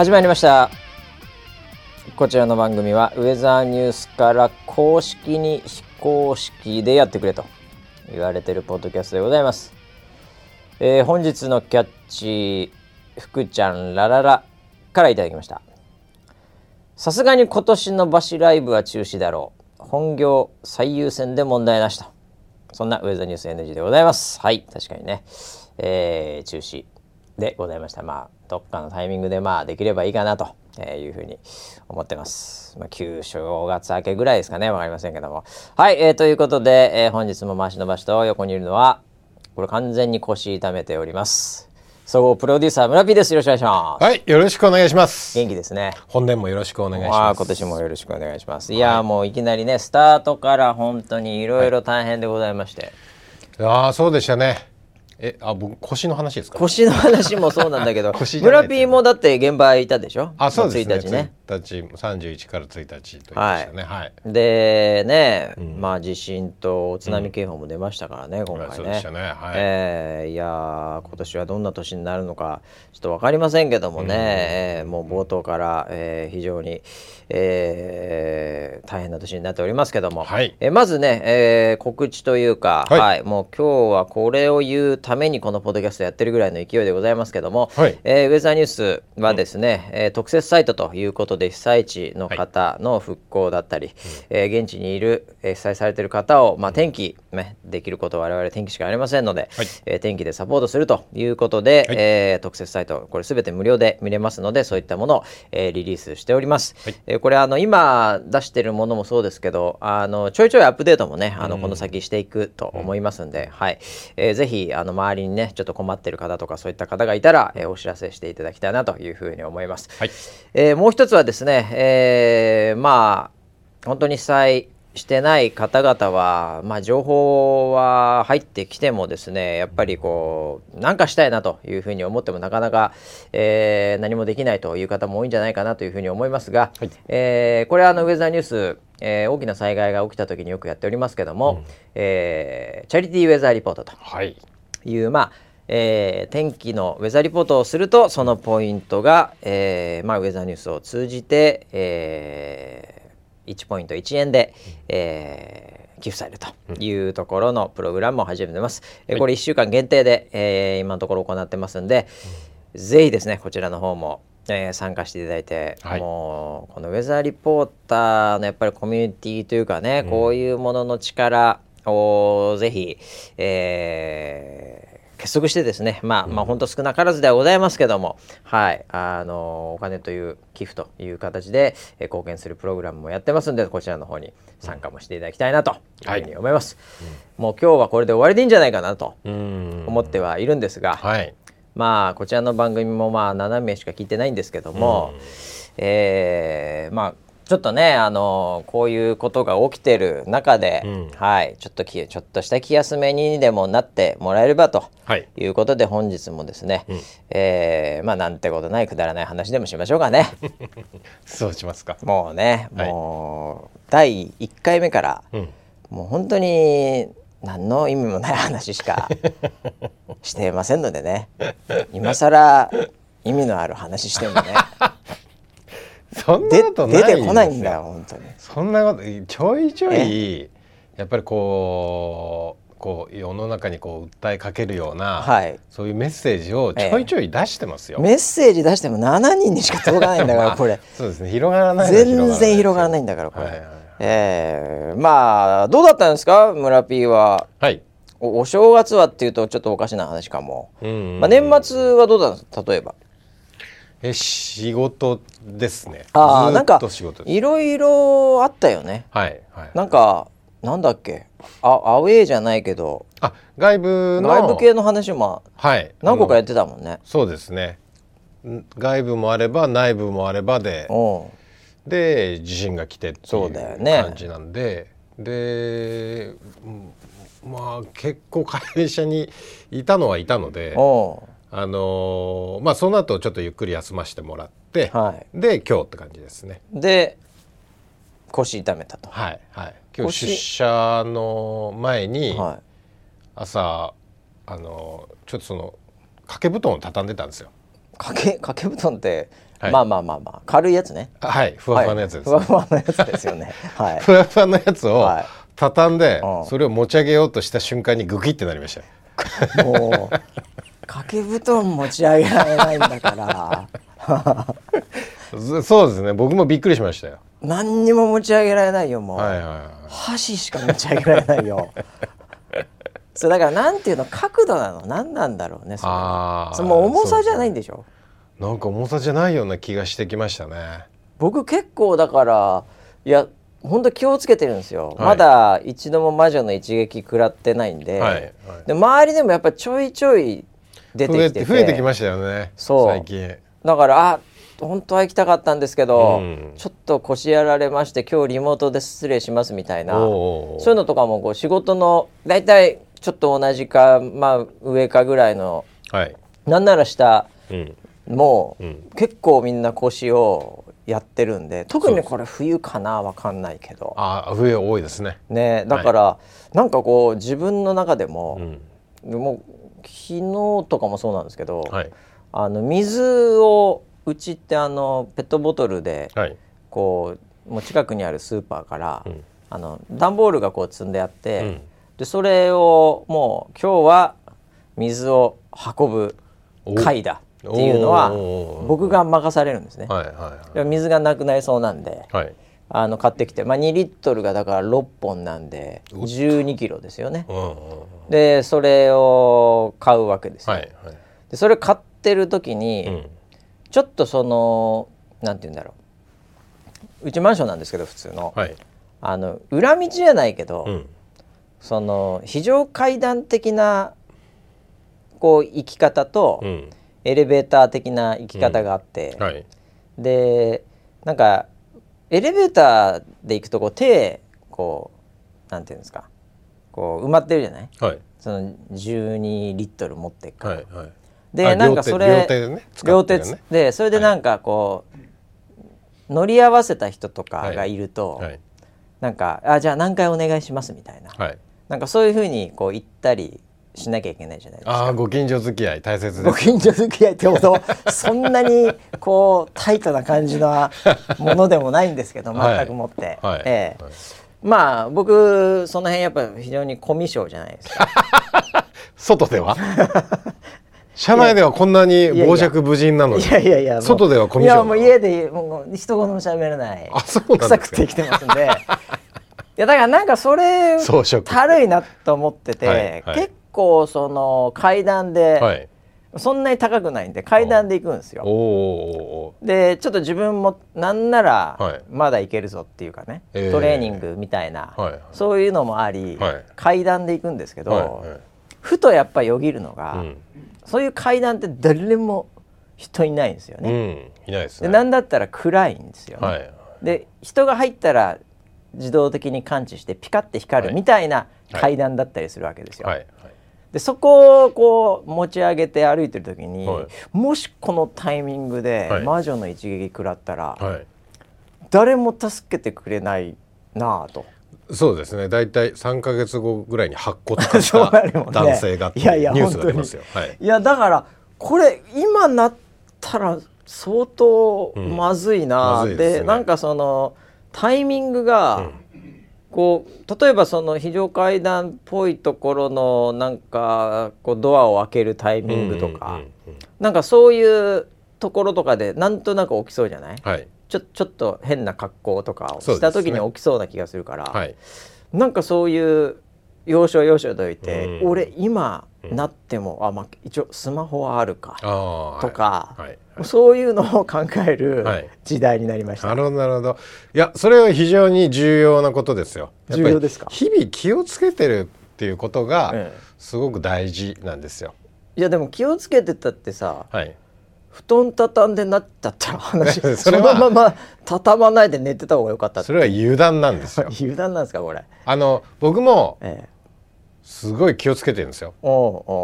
始まりました。こちらの番組はウェザーニュースから公式に非公式でやってくれと言われてるポッドキャストでございます、えー本日のキャッチ福ちゃんラララからいただきました。さすがに今年のバシライブは中止だろう。本業最優先で問題なしと。そんなウェザーニュース NG でございます。はい確かにね、えー中止。でございましたまあどっかのタイミングでまあできればいいかなとえーいうふうに思ってます。まあ、旧正月明けぐらいですかね、わかりませんけども。はい、えーということで、えー本日も回しの場所と横にいるのは、これ完全に腰痛めております。総合プロデューサー村 P です。よろしくお願いします。はい、よろしくお願いします。元気ですね。本年もよろしくお願いしあます。あ今年もよろしくお願いします。いやーもういきなりねスタートから本当にいろいろ大変でございまして、ああ、そうでしたね。え、あ、僕腰の話ですか？腰の話もそうなんだけど 腰じゃない村 P もだって現場いたでしょ？あ、そうですね。1日ね。1日、三十一から1日と言いましたね。はい。でね、まあ地震と津波警報も出ましたからね、今回ね。そうでしたね。はい。えーいやー今年はどんな年になるのかちょっと分かりませんけどもね、えーもう冒頭から、えー非常に、えー大変な年になっておりますけども、はい。えーまずね、えー告知というか、ははい。いもう今日はこれを言うためにこのポッドキャストやってるぐらいの勢いでございますけども、はい。えーウェザーニュースはですね、えー特設サイトということで被災地の方の復興だったり、えー現地にいる、えー被災されている方を、まあ、天気、ね、できることは我々天気しかありませんので、はい。えー天気でサポートするということで、はい。えー特設サイトこれ全て無料で見れますのでそういったものを、えーリリースしております。はい。えーこれあの今出してるものもそうですけどあのちょいちょいアップデートもねあのこの先していくと思いますんで、はい。えーぜひあの周りにねちょっと困ってる方とかそういった方がいたら、えーお知らせしていただきたいなというふうに思います。はい。えーもう一つはですね、えーまあ本当に被災してない方々は、まあ、情報は入ってきてもですねやっぱりこう何かしたいなというふうに思ってもなかなか、えー何もできないという方も多いんじゃないかなというふうに思いますが、はい。えーこれはあのウェザーニュースえー大きな災害が起きた時によくやっておりますけども、えーチャリティーウェザーリポートとはい。いう、まあえー天気のウェザーリポートをするとそのポイントが、えーまあ、ウェザーニュースを通じて、えー1ポイント1円で、えー寄付されるというところのプログラムを始めてます。えーこれ1週間限定で、えー今のところ行ってますんで、ぜひですねこちらの方も、えー参加していただいて、はい。もうこのウェザーリポーターのやっぱりコミュニティというかね、こういうものの力をぜひ、えー結束してですねまあ、まあ本当少なからずではございますけどもはい。あのお金という寄付という形で、えー貢献するプログラムもやってますんでこちらの方に参加もしていただきたいなというふうに思います、もう今日はこれで終わりでいいんじゃないかなとうん。思ってはいるんですが、はい。まあこちらの番組もまあ7名しか聞いてないんですけども、えーまあちょっとねあのこういうことが起きてる中で、うんはいちょっときちょっとした気休めにでもなってもらえればとはい。いうことで本日もですね、えーまあなんてことないくだらない話でもしましょうかね そうしますか。もうねはいもう、第1回目からうん。もう本当に何の意味もない話しか してませんのでね今更意味のある話してもね そんなでこと。出てこないんだよ本当に。そんなことちょいちょいやっぱりこうこう世の中にこう訴えかけるような、はい。そういうメッセージをちょいちょい出してますよ。メッセージ出しても7人にしか届かないんだから これ。そうですね。広がらない全然広がらないんんだからこれ、はいはいはい。えーまあどうだったんですか？村 P は。はい。おお正月はっていうとちょっとおかしな話かも、うんうんうん。まあ、年末はどうだったんですか？例えばえ仕事ですね。ああなんか。いろいろあったよね。はいはい。なんかなんだっけ？あアウェーじゃないけど。あ外部の。外部系の話もはい。何個かやってたもんね。そうですね。ん外部もあれば内部もあればで。うん。で地震が来てっていそうだよね。感じなんで、でうんまあ結構会社にいたのはいたので、おあのーまあその後ちょっとゆっくり休ませてもらって、はで今日って感じですね。い、で腰痛めたと。はいはい。今日腰出社の前には朝あのーちょっとその掛け布団を畳んでたんですよ。い、掛け掛け布団って、はい。まあまあまあまあ軽いやつね。はいふわふわのやつです、はいふわふわのやつですよね。はい。ふわふわのやつをはい。畳んで、うん。それを持ち上げようとした瞬間にグキってなりましたもう掛け布団持ち上げられないんだから。そそうですね。僕もびっくりしましたよ。何にも持ち上げられないよもう、はいはいはい。箸しか持ち上げられないよ。そうだからなんていうの角度なの？何なんだろうねそれ。あーそれもう重さじゃないんでしょ？なんか重さじゃないような気がしてきましたね。僕結構だからいや本当気をつけてるんですよ、はい。まだ一度も魔女の一撃食らってないんで,、はいはい。で周りでもやっぱちょいちょい出てきて増えてきましたよねそう。最近。だからあ本当は行きたかったんですけど、うん。ちょっと腰やられまして今日リモートで失礼しますみたいな。そういうのとかもこう仕事の大体ちょっと同じかまあ上かぐらいのはい。なんなら下うん。もう、うん。結構みんな腰をやってるんで特にこれ冬かなわかんないけど。あ冬多いですね。ねだから、なんかこう自分の中でもう、ん。もう昨日とかもそうなんですけど、はい。あの水をうちってあのペットボトルではい。こうもう近くにあるスーパーから、うん。あの段ボールがこう積んであって、うん。でそれをもう今日は水を運ぶ会だっていうのは僕が任されるんですね。はいはで水がなくなりそうなんでいはいあの買ってきて、まあ、2リットルがだから6本なんで12キロですよね。でそれを買うわけですよ。はいはい。でそれ買ってる時に、うん。ちょっとそのなんて言うんだろう。うちマンションなんですけど普通の,、はい。あの裏道じゃないけど、うん。その非常階段的なこう行き方と、うん。エレベーター的な行き方があって、はい。でなんかエレベーターで行くとこう手こうなんていうんですか。こう埋まってるじゃない？はい。その12リットル持ってっから、はいはい。であなんかそれ両手でね使両手でそれでなんかこう、乗り合わせた人とかがいると、はいなんかあじゃあ何回お願いしますみたいな、はい。なんかそういうふうにこう言ったりしなきゃいけないじゃないですか。ああご近所付き合い大切ですご近所付き合いってほど そんなにこうタイトな感じのものでもないんですけどはい。全くもって、はい。ええ。はい。まあ僕その辺やっぱ非常にコミュ障じゃないですか。外では？車内ではこんなに傍若無人なのに。いやいやいや外ではコミュ障いやもう家でもう一言も喋れない。あそうなん臭くて生きてますんで。いやだからなんかそれたるいなと思ってて、はいはい。結構その階段で、はい。そんなに高くないんで階段で行くんですよ。でちょっと自分もなんならはい。まだいけるぞっていうかね、えー。トレーニングみたいな、はいはい。そういうのもあり、はい。階段で行くんですけど、ーはいはい。ふとやっぱよぎるのが、うん。そういう階段って誰も人いないんですようね。ん。いないですね。でなんだったら暗いんですよね。はい。で人が入ったら自動的に感知してピカって光るみたいな階段だったりするわけですよ。はいはいでそこをこう持ち上げて歩いてる時に、はい。もしこのタイミングではい。魔女の一撃食らったら、はい。誰も助けてくれないなぁと。そうですね。大体3か月後ぐらいに白骨化し 男性がっていやいやニュースが出ますよ。はい。いやだからこれ今なったら相当まずいな、うんですね。なんかそのタイミングが、こう例えばその非常階段っぽいところのなんかこうドアを開けるタイミングとか、うんうんうんなんかそういうところとかでなんとなく起きそうじゃない？はい。ちょちょっと変な格好とかをした時に起きそうな気がするから、はい。なんかそういう要所要所といて、うん。俺今なっても、あまあ一応スマホはあるかとか、はい。はいそういうのを考えるはい。時代になりました。なるほどなるほど。いやそれは非常に重要なことですよ。重要ですか？日々気をつけてるっていうことがええ。すごく大事なんですよ。いやでも気をつけてたってさはい。布団畳んでなっちゃったら話 そのまま畳まないで寝てた方がよかったそれは油断なんですよ。油断なんですかこれ？あの僕もええ、すごい気をつけてるんですよ。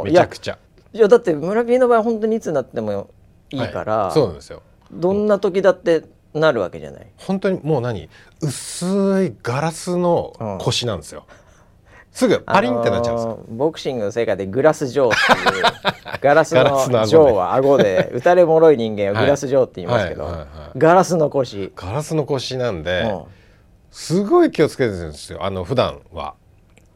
めちゃくちゃ。いやだって村 P の場合本当にいつなってもいいから、はい。そうなんですよ。どんな時だってなるわけじゃない？本当にもう何？薄いガラスの腰なんですよ、すぐパリンってなっちゃうんですよ、あのーボクシングの世界でグラスジョーっていう ガラスのジョーは顎で打たれもろい人間を グラスジョーって言いますけど、はいはいはいはい。ガラスの腰、ガラスの腰なんで、うん。すごい気をつけてるんですよあの普段は。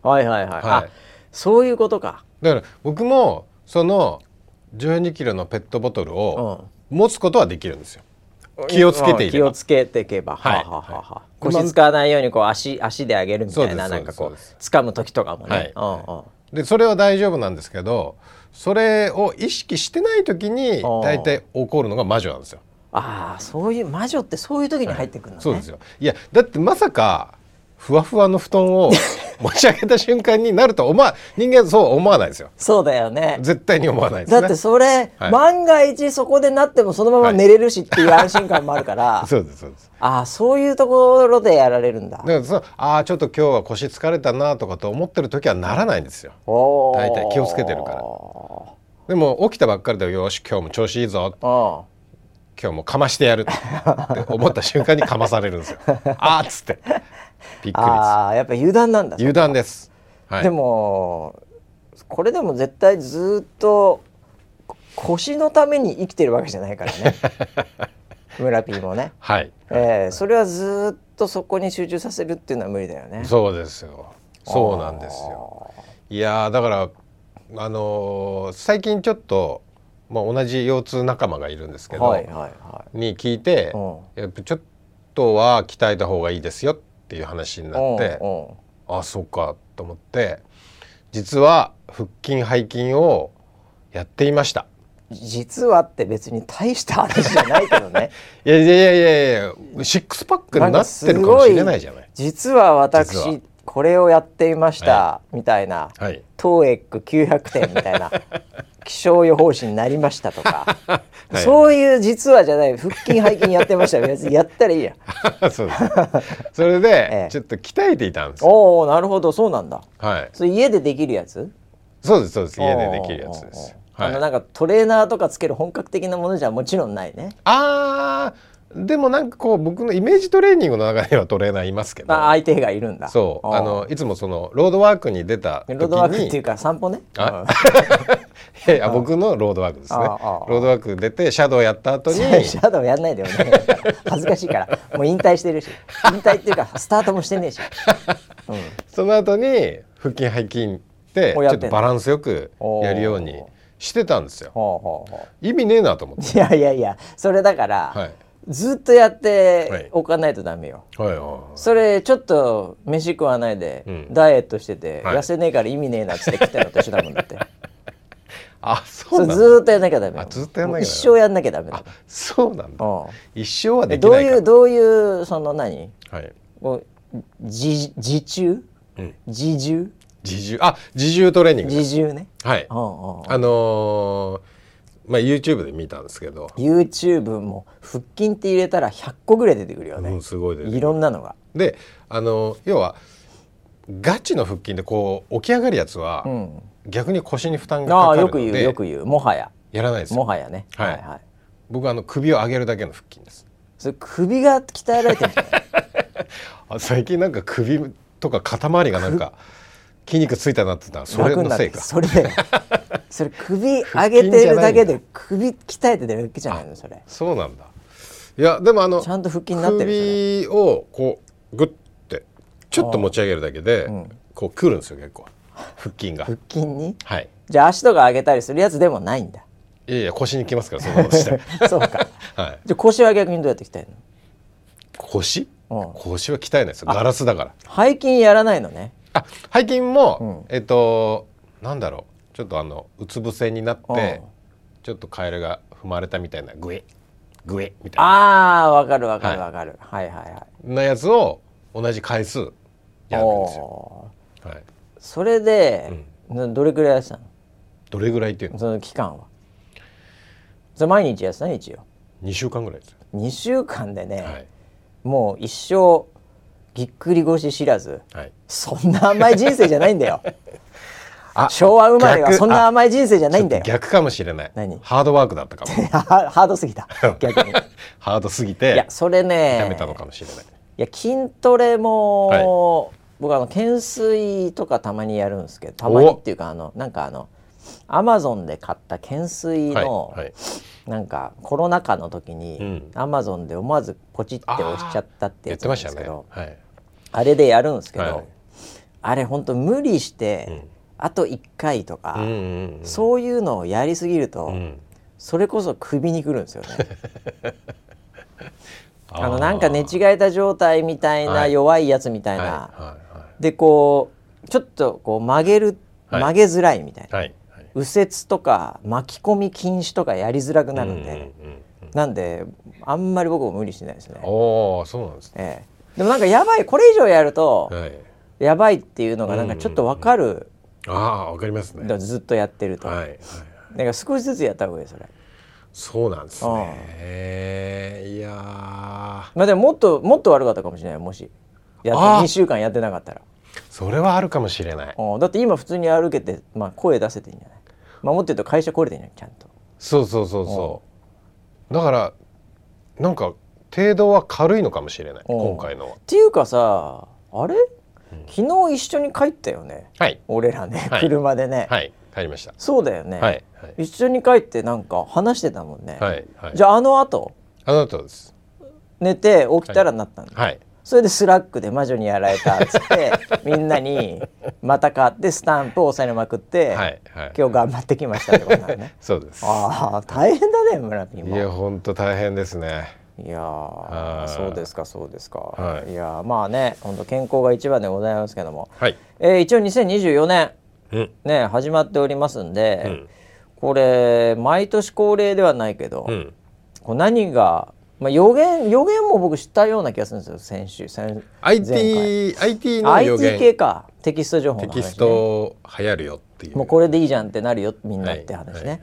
はいはいはい、はい。あそういうことか、だから僕もその12キロのペットボトルを持つことはできるんですよ。気をつけていれば。気をつけていけば、はい。はあはあはあはい。腰使わないようにこう足足で上げるみたいななんかこう掴む時とかもね、はい。うんうん。でそれは大丈夫なんですけどそれを意識してない時に大体起こるのが魔女なんですよ。ああそういう魔女ってそういう時に入ってくるのね、そうですよ。いやだってまさかふわふわの布団を 持ち上げた瞬間になると思わ人間そう思わないですよ。そうだよね。絶対に思わないですね。だってそれ、はい。万が一そこでなってもそのまま寝れるしっていう安心感もあるから、そうですそうです。ああそういうところでやられるんだ。だからそのああちょっと今日は腰疲れたなとかと思ってる時はならないんですよ。大体気をつけてるから。でも起きたばっかりでよし今日も調子いいぞ。あ今日もかましてやるって思った瞬間にかまされるんですよ。あーっつってびっくりああやっぱ油断なんだ、油断です、はい、でもこれでも絶対ずっとこ腰のために生きてるわけじゃないからね。村 P もね、はい。えーそれはずっとそこに集中させるっていうのは無理だよね。そうですよ。そうなんですよ。いやーだからあのー最近ちょっと、まあ、同じ腰痛仲間がいるんですけど、はいはいはに聞いてうやっぱちょっとは鍛えた方がいいですよっていう話にいなってあそうかと思って実は腹筋背筋をやっていました。実はって別に大した話じゃないけどね。いやいやいやいやいやシックスパックになってるかもしれないじゃない。実は私これをやっていました、みたいな。はい。トーエック900点みたいな 気象予報士になりましたとか、い。そういう実はじゃない。腹筋背筋やってました別にやったらいいや。そうです。それ えでえちょっと鍛えていたんですよ。おおなるほど。そうなんだ。はい。それ家でできるやつ？そうですそうです。家でできるやつです。はい。あのなんかトレーナーとかつける本格的なものじゃもちろんないね。あーでもなんかこう僕のイメージトレーニングの中にはトレーナーいますけど。あ相手がいるんだ。そう。あのいつもそのロードワークに出た時に。ロードワークっていうか散歩ね。あいやいや僕のロードワークですね。ロードワーク出てシャドウやった後にうんシャドウやんないでよね。恥ずかしいから。もう引退してるし。引退っていうかスタートもしてねえし、うん、その後に腹筋背筋ってちょっとバランスよくやるようにしてたんですよ。意味ねえなと思って。ういやいやいやそれだから、はい。ずっとやっはい。ておかないとダメよ、はいはいはい。それちょっと飯食わないで、うん。ダイエットしてて、はい。痩せねえから意味ねえなっつって食ってんのと一緒だもんだってあそそうれなんだ。ずーっとやんなきゃダメずっとやんなきゃ一生やんなきゃダメだ。あそうなんだ。うん。一生はえどうできないか。らいうどういうその何？はい。こう自自重うん。自重？自重。あ自重トレーニング。自重ね。はい。あのーまあ YouTube で見たんですけど。YouTube も腹筋って入れたら100個ぐらい出てくるよね、うんすごいいろんなのが、であの要はガチの腹筋でこう起き上がるやつは、うん、逆に腰に負担がかかるのでよく言うよく言う。もはや。やらないですよ。もはやね、はい。はいはい。僕はあの首を上げるだけの腹筋です。それ首が鍛えられてるんじゃない あ最近なんか首とか肩周りがなんか筋肉ついたなってたらそれのせいか。それ それ首上げてるだけで首鍛えてるだけじゃないのそれ。そうなんだ。いやでもあのちゃんと腹筋になってる首をこうグッてちょっと持ち上げるだけで、うん。こうくるんですよ結構。腹筋が。腹筋に？はい。じゃあ足とか上げたりするやつでもないんだ。いやいや腰にきますからそんなことしたらそうか。はい。じゃあ腰は逆にどうやって鍛える腰？の、うん、腰は鍛えないですよ。ガラスだから。背筋やらないのね。あ背筋も、うん。えっとなんだろう。ちょっとあのうつ伏せになってうん。ちょっとカエルが踏まれたみたいなグエグエみたいな。ああわかるわかはいるわかる、はい、はいはい。なやつを同じ回数やるんですよ、はい、それで、などれくらいやってたの？どれぐらいっていうの？その期間は。それ毎日やってたね一応。2週間ぐらいです。よ、2週間でね、はい。もう一生ぎっくり腰知らずはい、そんな甘い人生じゃないんだよ。あ昭和生まれは逆そんな甘い人生じゃないんだよ。逆かもしれない。何？ハードワークだったかも。ハハードすぎた。逆に。ハードすぎいやてそれね痛めたのかもしれない、いや筋トレも、僕あの懸垂とかたまにやるんですけどたまにっていうかあのなんかあのアマゾンで買った懸垂の、はいはい。なんかコロナ禍の時に、うん。アマゾンで思わずポチって押しちゃったってやつ言ってましたねなんですけど、はい。あれでやるんですけど、はい。あれ本当無理して、うん。あと1回とか、うんうんうん。そういうのをやりすぎると、うん。それこそ首にくるんですよね。あのーなんか寝違えた状態みたいな、はい。弱いやつみたいな、はいはいでこうちょっとこう曲げるはい。曲げづらいみたいな、はいはい。右折とか巻き込み禁止とかやりづらくなるんで、うんうんうんなんであんまり僕も無理してないですね。おおそうなんですね。ええ、でもなんかやばいこれ以上やると、はい。やばいっていうのがなんかちょっとわかる、ああわかりますね。ずっとやってると、はいはい。はいだから少しずつやった方がいいそれ。そうなんですね。いやー。まあでももっともっと悪かったかもしれないもしやってあー。2週間やってなかったら。それはあるかもしれない。うん。だって今普通に歩けて、まあ、声出せてんじゃない？まあもっと言うと会社来れてんじゃないちゃんと。そうそうそうそう。だからなんか程度は軽いのかもしれないうん。今回のは。っていうかさあれ？昨日一緒に帰ったよね？はい。俺らね、はい。車でね、はい。帰りました。そうだよね、はい。はい。一緒に帰ってなんか話してたもんね、はい。はい。じゃああの後？あなたです。寝て起きたらなったんだ、はいそれで Slack で魔女にやられたっつって みんなにまた買ってスタンプを押されまくって、はいはい。今日頑張ってきましたってことなのね。そうです。ああ大変だね村ピンも。いや本当大変ですね。いやそうですかそうですか、はい。い、やーまあね本当健康が一番でございますけども、はい。えー一応2024年うん。ね始まっておりますんで、うん。これ毎年恒例ではないけど、うん。こう何が、まあ、予言予言も僕知ったような気がするんですよ先週先前 IT, IT 回の予 IT 言系か。テキスト情報の話、ね、テキスト流行るよっていう。もうこれでいいじゃんってなるよみんなはいって話ね、はいはい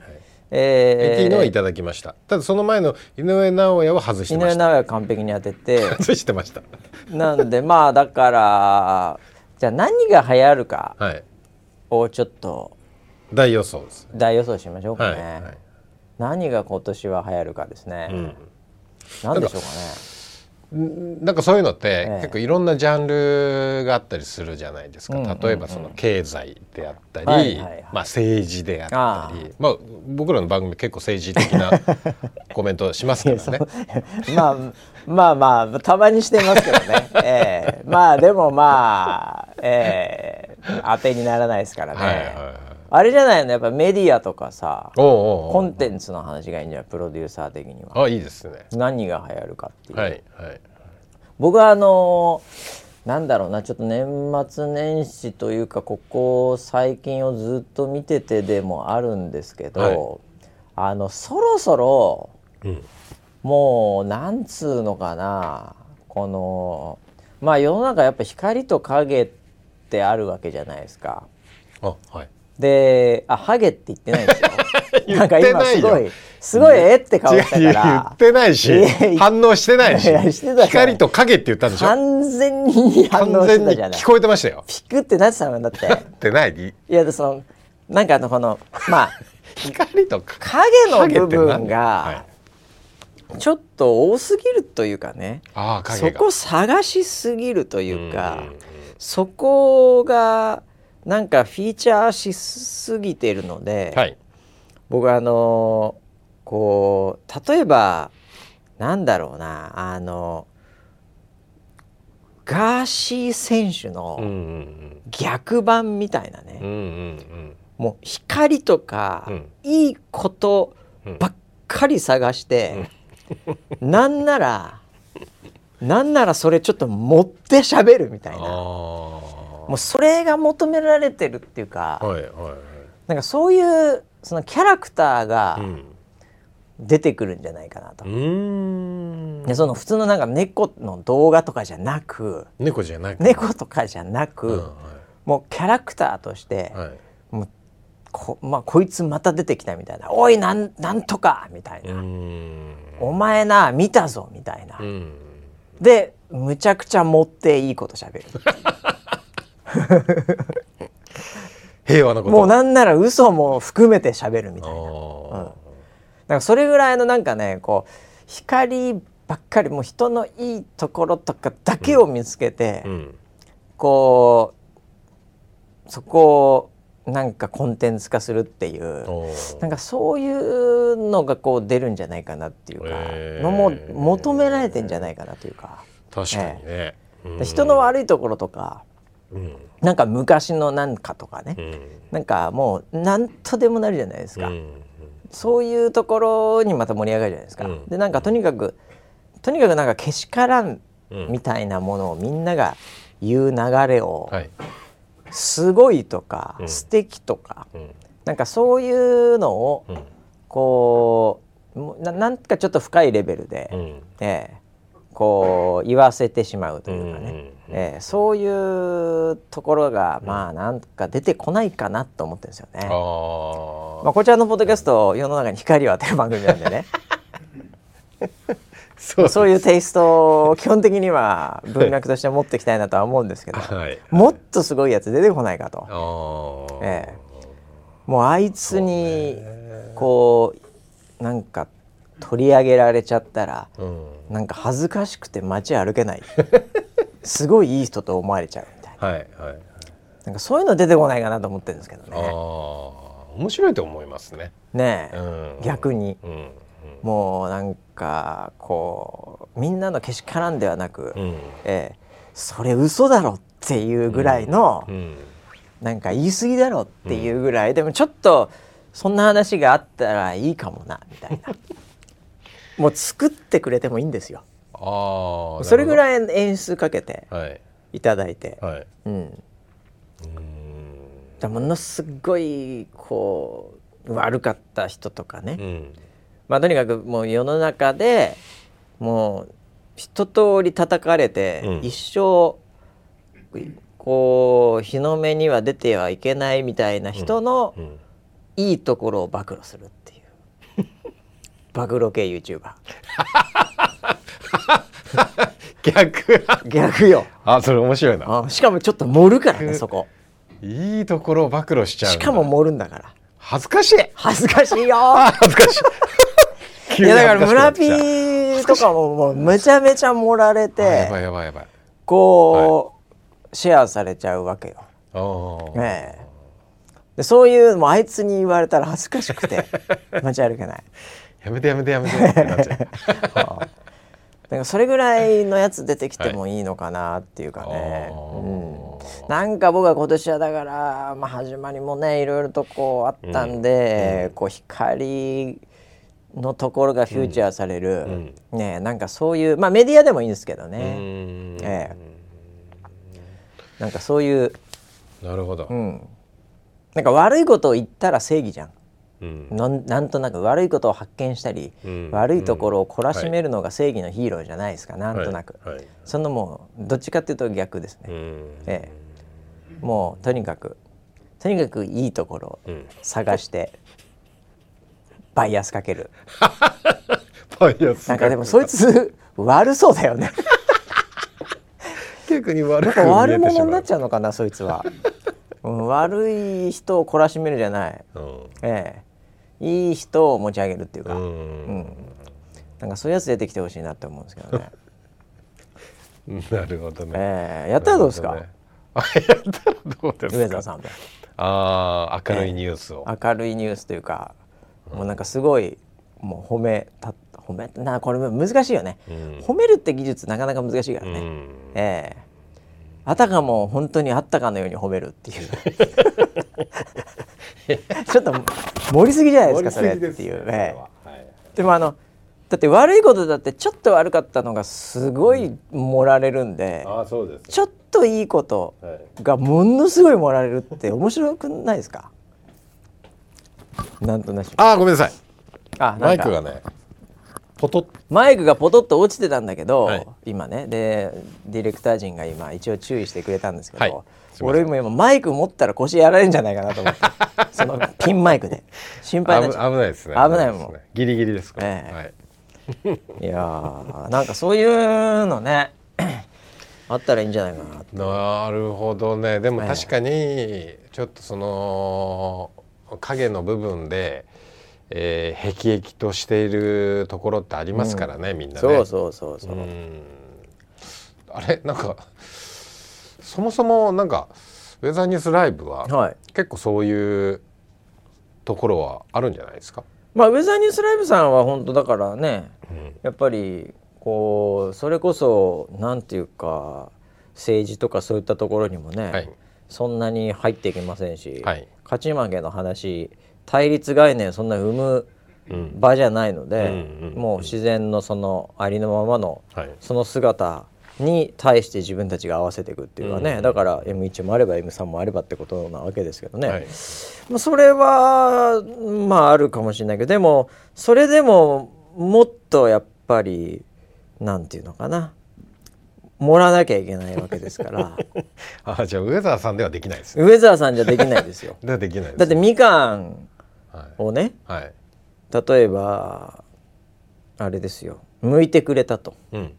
えー IT のはいただきました。ただその前の井上尚弥は外して井ました。上尚弥は完璧に当てて。外してました。なんでまあだからじゃあ何が流行るかはい。をちょっと大予想です大予想しましょうかね、はいはい。何が今年は流行るかですね、うん何でしょうかね。んなんかそういうのって、ええ。結構いろんなジャンルがあったりするじゃないですか、例えばその経済であったり、まあ、政治であったありまあ、僕らの番組結構政治的な コメントしますからね。まあまあまあたまにしてますけどね、ええ。まあでもまあ、ええ当てにならないですからね、はいはいはいあれじゃないの？やっぱメディアとかさコンテンツの話がいいんじゃない？プロデューサー的にはあいいですね。何が流行るかっていう、はいはい。僕はあのーなんだろうなちょっと年末年始というかここ最近をずっと見ててでもあるんですけど、はいあのそろそろうんもうなんつうのかなこのまあ世の中やっぱ光と影ってあるわけじゃないですか。あはい。であハゲって言ってないですよ。言なんかってないよ。今すごいすごいえって顔したから。ってないし反応してないしいやしてた光と影って言ったんでしょ？完全に反応してたじゃない。聞。こえてましたよ。ピクってなってたもんだって。ってない？いやでそのなんかあのこのまあ 光と影影の部分はがい、ちょっと多すぎるというかね。ああ影が。そこ探しすぎるというかうそこがなんかフィーチャーしすぎてるので、はい。僕あのこう例えばなんだろうなあのガーシー選手のん逆版みたいなね、うんうんうん。もう光とか、うん。いいことばっかり探して、なんならなんならそれちょっと持って喋るみたいなもうそれが求められてるっていうか、はいはいはい。なんかそういうそのキャラクターがうん。出てくるんじゃないかなと。うーん。でその普通のなんか猫の動画とかじゃなく猫じゃなく猫とかじゃなく、うんはもうキャラクターとして、いはい。もうこ,、まあ、こいつまた出てきたみたいな「おいなんなんとか」みたいうな。お前な見たぞみたいな、うん。でむちゃくちゃ持っていいこと喋る 平和なこと。もうなんなら嘘も含めて喋るみたいな。あうん。ーなんかそれぐらいのなんかねこう光ばっかりもう人のいいところとかだけを見つけて、うん。こうそこをなんかコンテンツ化するっていうなんかそういうのがこう出るんじゃないかなっていうかのも求められてんじゃないかなというか、確かにね、うん人の悪いところとかうん。なんか昔のなんかとかね、うん。なんかもう何とでもなるじゃないですか、うんそういうところにまた盛り上がるじゃないですか、うん。でなんかとにかくとにかくなんかけしからんうん。みたいなものをみんなが言う流れをはい。すごいとか、うん。素敵とかうん。なんかそういうのをうん。こうななんかちょっと深いレベルで、うん。ええこう言わせてしまうというかね、ええそういうところがまあなんか出てこないかなと思ってるんですよね。あー。まあ、こちらのポッドキャスト世の中に光を当てる番組なんでね。そうそういうテイストを基本的には文脈として持っていきたいなとは思うんですけどはい。もっとすごいやつ出てこないかと。あー。えもうあいつにこうなんか取り上げられちゃったらうん。なんか恥ずかしくて街歩けない すごいいい人と思われちゃうみたいな。はいはいなんかそういうの出てこないかなと思ってるんですけどね。面白いと思いますね。ねえ、うん。逆に。うんうん。もうなんかこうみんなのけしからんではなく、うん。ええそれ嘘だろっていうぐらいの、うん。なんか言い過ぎだろっていうぐらい、でもちょっとそんな話があったらいいかもなみたいな。もう作ってくれてもいいんですよああそれぐいらい演出かけてはい。いただいて、はい。うん、うん。だものすごいこう悪かった人とかね、うん。まあとにかくもう世の中でもう一通り叩かれて、うん。一生こう日の目には出てはいけないみたいな人のうん。いいところを暴露するっていう。暴露系 YouTuber 逆。逆よ。あそれ面白いな。あしかもちょっと盛るからね そこ。いいところを暴露しちゃうしかも盛るんだから。恥ずかしい。恥ずかしいよ。恥ずかしい。いやだから村ピーとかももう。めちゃめちゃ盛られかしくなっちゃうあやばいてやばいやばい。こう、シェアされちゃうわけよ。あー。ええ。でそういうのもあいつに言われたら恥ずかしくて街歩けない。やめてやめてやめてってなっちゃうだからそれぐらいのやつ出てきてもいいのかなっていうかね、あーうん、なんか僕は今年はだから、まあ、始まりもねいろいろとこうあったんで、こう光のところがフューチャーされる、ねなんかそういうまあメディアでもいいんですけどうね、んえ。なんかそういう、なるほど。うん、なんか悪いことを言ったら正義じゃん。うん。なんなんとなく悪いことを発見したり、うん。悪いところを懲らしめるのが正義のヒーローじゃないですか、なんとなく、はい。はい。そのもうどっちかっていうと逆ですね、うん。ええ。もうとにかくとにかくいいところをうん。探して、バイアスかける。パイアスなんかでもそいつ悪そうだよね。逆に悪く悪者になっちゃうのかなそいつは、うん、悪い人を懲らしめるじゃない、ええ、いい人を持ち上げるっていうか、ううん。んなんかそういうやつ出てきてほしいなって思うんですけどね、なるほどね。ええ。やったらどうですか、ね。あ やったらどうですか？上澤さんもああ明るいニュースを。明るいニュースというか、もうなんかすごいもう褒めた褒めなこれ難しいよね、うん。褒めるって技術なかなか難しいからね、うん。ええ。あたかも本当にあったかのように褒めるっていう ちょっと盛りすぎじゃないですかそれっていう、ええでもあのだって悪いことだってちょっと悪かったのがすごい盛られるんで、ああそうですちょっといいことはいがものすごい盛られるって面白くないですか？なんとなし。ああごめんなさい。あマイクがねポトッ。マイクがポトッと落ちてたんだけど、はい。今ね。でディレクター陣が今一応注意してくれたんですけど、はい俺も今マイク持ったら腰やられるんじゃないかなと思って。そのピンマイクで。心配に危ないですね。危ないもん。ね。ギリギリですこれ。ええ。はい。いやーなんかそういうのね あったらいいんじゃないかなって。なるほどね。でもええ。確かにちょっとその影の部分で、えー、辟易としているところってありますからね、みんなね。そうそうそうそう、うん。あれ？なんかそもそもなんかウェザーニュースライブははい。結構そういうところはあるんじゃないですか？まあウェザーニュースライブさんは本当だからねうん。やっぱりこうそれこそなんていうか政治とかそういったところにもね、はい。そんなに入っていけませんし、はい。勝ち負けの話対立概念そんな生むうん。場じゃないので、うん。もう自然のそのありのままのはい。その姿に対して自分たちが合わせていくっていうかね、うん。だから M1 もあれば M3 もあればってことなわけですけどね、はい。まあそれはまああるかもしれないけどでもそれでももっとやっぱりなんていうのかな。盛らなきゃいけないわけですから。あじゃあウェザーさんではできないです。ね。ウェザーさんじゃできないですよ。で はできないです、だってみかんはいをねはい。例えばあれですよ。剥いてくれたと。うん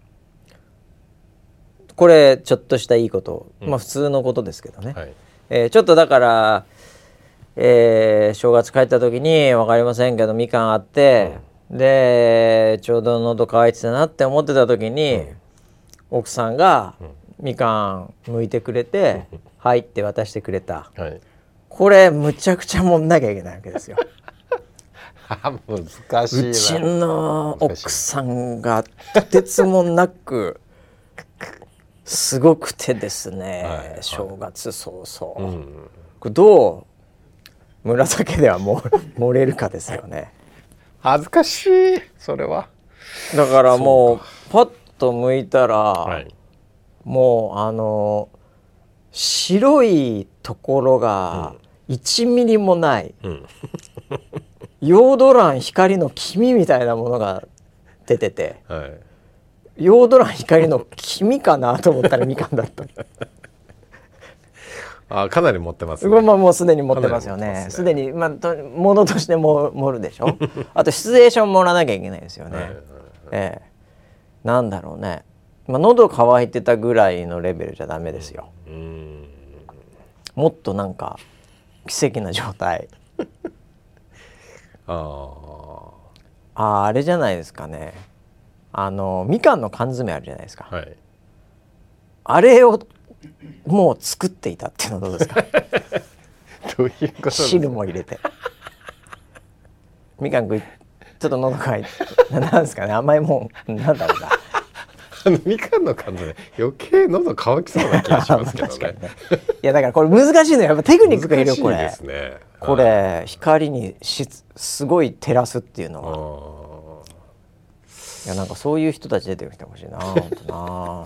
これちょっとしたいいこと、うん。まあ普通のことですけどね、はい。えーちょっとだから、えー正月帰った時に分かりませんけどみかんあって、でちょうど喉乾いてたなって思ってた時に、奥さんがみかん剥いてくれて「はい」って渡してくれた。はい。これむちゃくちゃ盛んなきゃいけないわけですよ。難しいな。うちの奥さんがとてつもなく すごくてですね、はいはい正月早々、うんこれどう紫ではも 漏れるかですよね恥ずかしいそれは。だからもうパッと向いたら、はい。もうあの白いところが1ミリもない、うん。ヨードラン光の黄身みたいなものが出ててはい。ヨードラン光の黄身かなと思ったらみかんだった。あかなり持ってます、これももうすでに持ってますよね。すね。でにまあとものとしても盛るでしょ？あとシチュエーション盛らなきゃいけないですよね、はいはいええ。なんだろうね。まあ喉乾いてたぐらいのレベルじゃダメですよ。うん。もっとなんか奇跡な状態。あ あーあれじゃないですかねあのみかんの缶詰あるじゃないですか、あ。はい。あれをもう作っていたっていうのはどうですか？どういうことですか？汁も入れてみかん食いちょっと喉乾いてなんですかね？甘いもんなんだろうなあのみかんの缶詰余計喉乾きそうな気がしますけどね。ねいやだからこれ難しいのよやっぱテクニックがいるよこれね。これ光にしすごい照らすっていうのあはー。いやなんかそういう人たち出てきてほしいな本当な。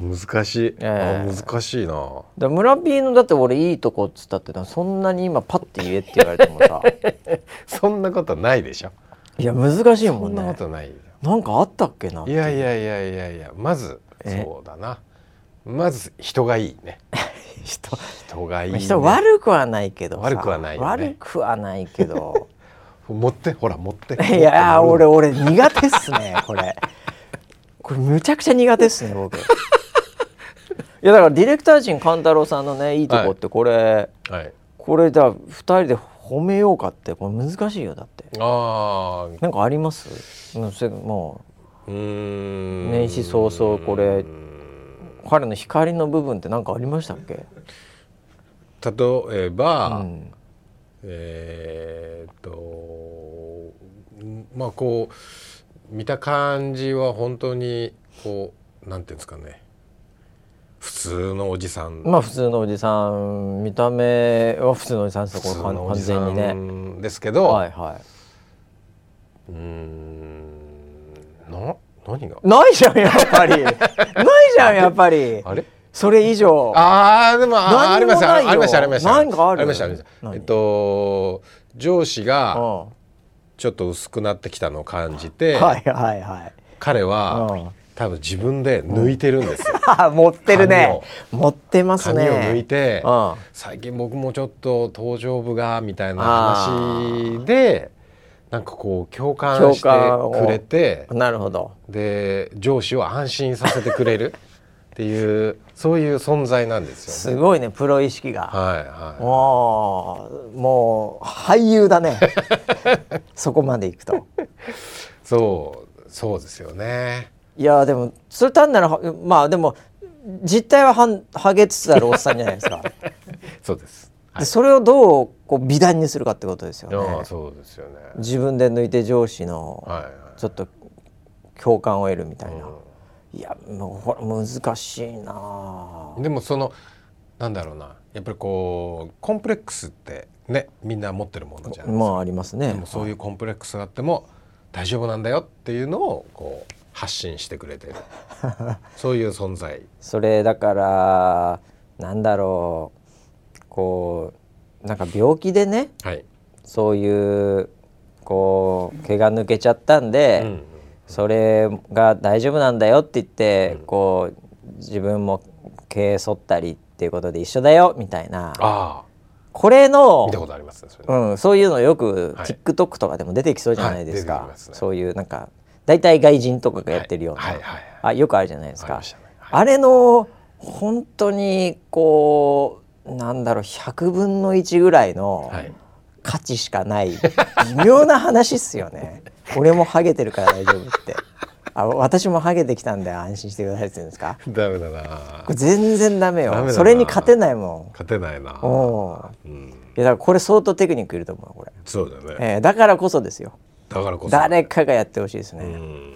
難しい、ええ。あ難しいな。だ村 P のだって俺いいとこっつったってそんなに今パッて言えって言われてもさ。そんなことないでしょ。いや難しいもそんなんねことないなんかあったっけないやいやいやいやいやまずえ？そうだな。まず人がいいね。人。人がいい、ね、人悪くはないけどさ。悪くはないよね。悪くはないけど持ってほら持って。いや俺俺苦手っすねこれ。これむちゃくちゃ苦手っすね 僕。いやだからディレクター陣勘太郎さんのねいいとこってこれ、はい。これじゃあ2人で褒めようかってこれ難しいよだって。ああなんかあります？もう。年始早々これ。う彼の光の部分って何かありましたっけ、例えば、うん、えーっとうんまあこう見た感じは本当にこうなんていうんですかね。普通のおじさん、まあ普通のおじさん見た目は普通のおじさんですこれ完全にね。んですけど、はいはうーんな何が？いないじゃんやっぱり。ないじゃんやっぱり。あれ？それ以上。ああでもあありましたありましたありましたあるりましたありました何？えっと上司がうんちょっと薄くなってきたのを感じて、はいはいはい。彼うん。は多分自分で抜いてるんですよ、あ 持ってるね。持ってますね。髪を抜いて、うん。最近僕もちょっと頭頂部がみたいな話でなんかこう共感してくれてなるほど。で上司を安心させてくれるっていうそういう存在なんですよ、ね。すごいねプロ意識がはいはもうもう俳優だね そこまでいくとい、そうそうですよね。いやでもそれ単なるはまあでも実態ははんハゲつつあるおっさんじゃないですか。そうです。でそれをどうこう美談にするかってことですよね。そうですよね。自分で抜いて上司のはいはい。ちょっと共感を得るみたいな。ういやもうほら難しいなでもそのなんだろうなやっぱりこうコンプレックスってねみんな持ってるものじゃないですか。まあありますね。でもそういうコンプレックスがあっても大丈夫なんだよっていうのをこう発信してくれてる そういう存在。それだからなんだろうこうなんか病気でねはい。そういうこう毛が抜けちゃったんで、うんそれが大丈夫なんだよって言って、うん。こう自分も毛剃ったりっていうことで一緒だよみたいな。あこれあの見たことありますね。それ。うん、そういうのよくはい。TikTok とかでも出てきそうじゃないですか、はい出てきますね。そういうなんか大体外人とかがやってるような、はいはいはい。あよくあるじゃないですか。あれの本当にこうなんだろう100分の1ぐらいのはい。価値しかない微妙な話っすよね 俺もハゲてるから大丈夫ってあ私もハゲてきたんで安心してくださいって言うんですか？ダメだな。これ全然ダメよそれに勝てないも勝てないな。んおううん。いやだからこれ相当テクニックいると思うこれ、そうだね。えーだからこそですよだからこそ。誰かがやってほしいですね、うん。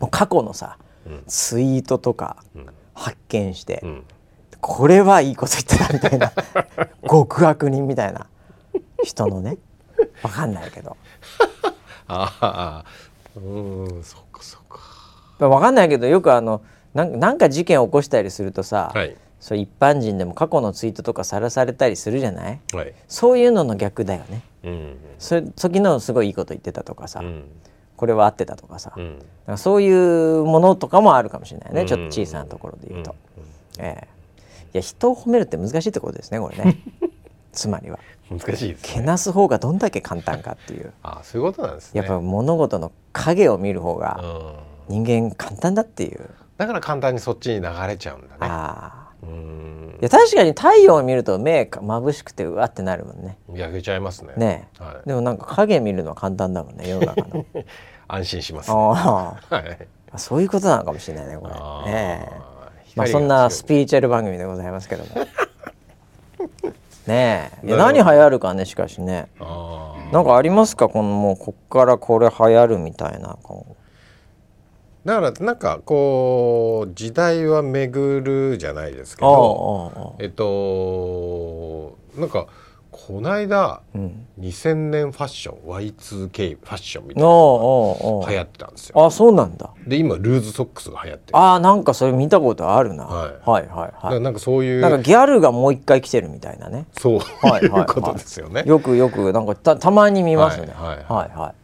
もう過去のさ、うんツイートとかうん発見して、うん。これはいいこと言ってたみたいな 極悪人みたいな人のねわかんないけどああ。うん。そっかそっか。わかんないけどよくあのなんか事件起こしたりするとさ、はい。そう一般人でも過去のツイートとかさらされたりするじゃない？はい。そういうのの逆だよねうん。それ時のすごいいいこと言ってたとかさ、うん。これは合ってたとかさ、うん。かそういうものとかもあるかもしれないね、うんちょっと小さなところで言うと、うんええいや人を褒めるって難しいってことですねこれね つまりは難しいですね。けなす方がどんだけ簡単かっていうああ、そういうことなんですね。やっぱ物事の影を見る方がうん。人間簡単だっていう、だから簡単にそっちに流れちゃうんだね。ああうんい。や確かに太陽を見ると目が眩しくてうわってなるもんね焼けちゃいますね。ねえはい。でもなんか影見るのは簡単だもんね世の中の 安心します。あはい。あそういうことなのかもしれないねこれあええーまあ、そんなスピリチュアル番組でございますけども ねえ。何流行るかねしかしね。なんかありますか？このもうこっからこれ流行るみたいな。こだからなんかこう時代は巡るじゃないですけどえっとなんかこないだうん。2000年ファッション Y2K ファッションみたいなあのが流行ってたんですよ。あそうなんだ。で今ルーズソックスが流行ってる。ああなんかそれ見たことあるな、はい。はいはいはい。なんかそういうなんかギャルがもう一回来てるみたいなね。そうはいはいうことですよね。よくよくなんかたたまに見ますね。はいはい。はいは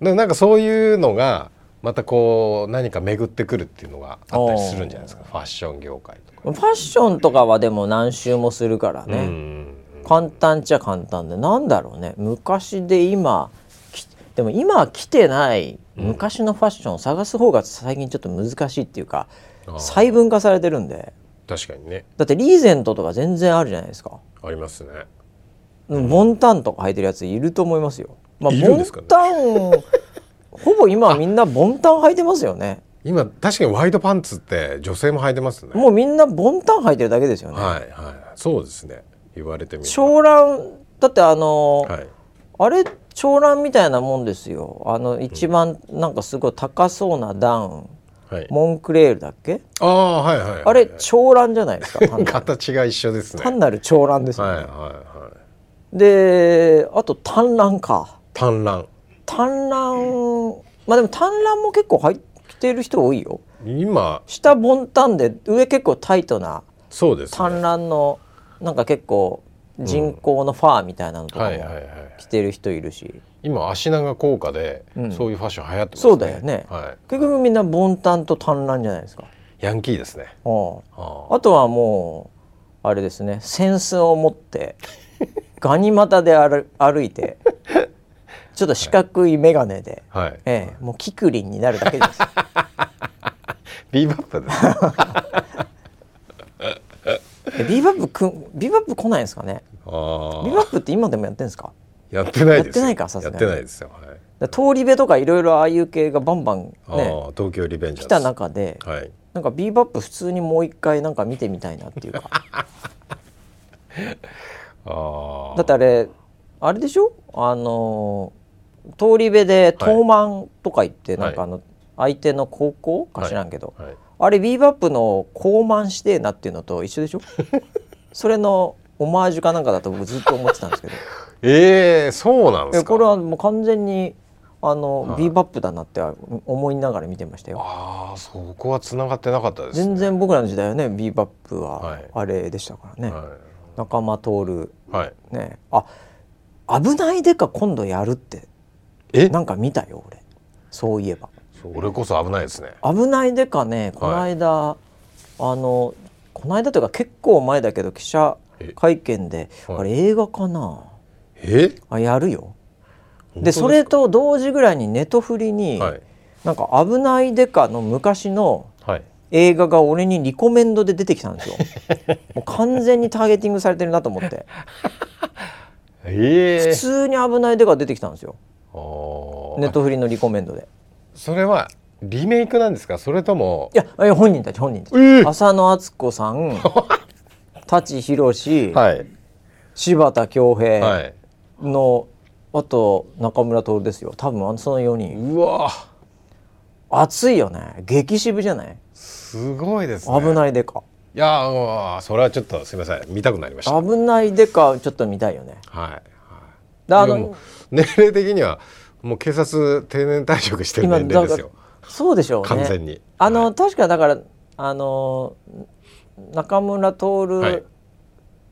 い。でなんかそういうのがまたこう何か巡ってくるっていうのがあったりするんじゃないですか。ファッション業界とか。ファッションとかはでも何周もするからね、うん簡単っちゃ簡単でなんだろうね。昔で今きでも今は来てない昔のファッションを探す方が最近ちょっと難しいっていうかあー。細分化されてるんで。確かにね。だってリーゼントとか全然あるじゃないですか、ありますね。うん、ボンタンとか履いてるやついると思いますよ、まあ、ボンタンほぼ今はみんなボンタン履いてますよね。今確かにワイドパンツって女性も履いてますね。もうみんなボンタン履いてるだけですよね、はいはい。そうですね言われてみ長蘭だってあのはい。あれ長蘭みたいなもんですよ。あの一番なんかすごい高そうなダウン、はい。モンクレールだっけ？ああはいはいはいあれ長蘭じゃないですか 形が一緒ですね。単なる長蘭ですよ。ね、はいはいはい。であと短蘭か。単乱短蘭まあでも短蘭も結構入ってる人多いよ。今。下ボンタンで上結構タイトなそうですね。短蘭のなんか結構人工のファーみたいなのとかも。着てる人いるし、今足長効果でうん。そういうファッション流行ってますね。そうだよね。はい。結局みんなボンタンと短蘭じゃないですか。ヤンキーですね。うんああ。とはもうあれですね。センスを持って ガニ股で歩歩いてちょっと四角い眼鏡で、あはい。ええ、もうキクリンになるだけです。ビーバップです ビーバップくんビーバップ来ないんですかね？あビーバップって今でもやってんですか？あやってないですよ。やってないかさすがに。やってないですよ。はい。東リベとかいろいろああいう系がバンバンあねあ東京リベンジャーズ。来た中ではい。なんかビーバップ普通にもう一回なんか見てみたいなっていうか。あだってあれあれでしょ？あの東リベで東卍とか行って、なんかあの相手の高校？か知らんけど、はい。はいあれビーバップの高満してえなっていうのと一緒でしょ？それのオマージュかなんかだと僕ずっと思ってたんですけど。えー、そうなんですか。これはもう完全にあの、はい。ビーバップだなって思いながら見てましたよ。ああそこは繋がってなかったですね。全然僕らの時代はねビーバップははい。あれでしたからね、は仲村トオルい、はい、ね。あ危ないでか今度やるって。え？なんか見たよ俺。そういえばそれこそ危ないですね。危ないでかね。この間、あのこの間というか結構前だけど記者会見ではい。あれ映画かな？え？あやるよ。ですそれと同時ぐらいにネトフリに、はい。なんか「危ないでか」の昔のはい。映画が俺にリコメンドで出てきたんですよ。もう完全にターゲティングされてるなと思って。ええ。普通に「危ないでか」出てきたんですよ。ネットフリのリコメンドでそれはリメイクなんですか？それともいやいや本人たち本人たち、え浅野敦子さん 舘ひろし、はい。柴田恭は平い。の、あと中村徹ですよ。多分その4人。うわ。熱いよね。激渋じゃない？すごいですね。危ないでかいやーそれはちょっとすみません。見たくなりました。はい危ないでかちょっと見たいよね。はい。であのでも年齢的にはもう警察定年退職してる今年齢ですよ。そうでしょうね。完全に。あの、はい。確かだからあの中村徹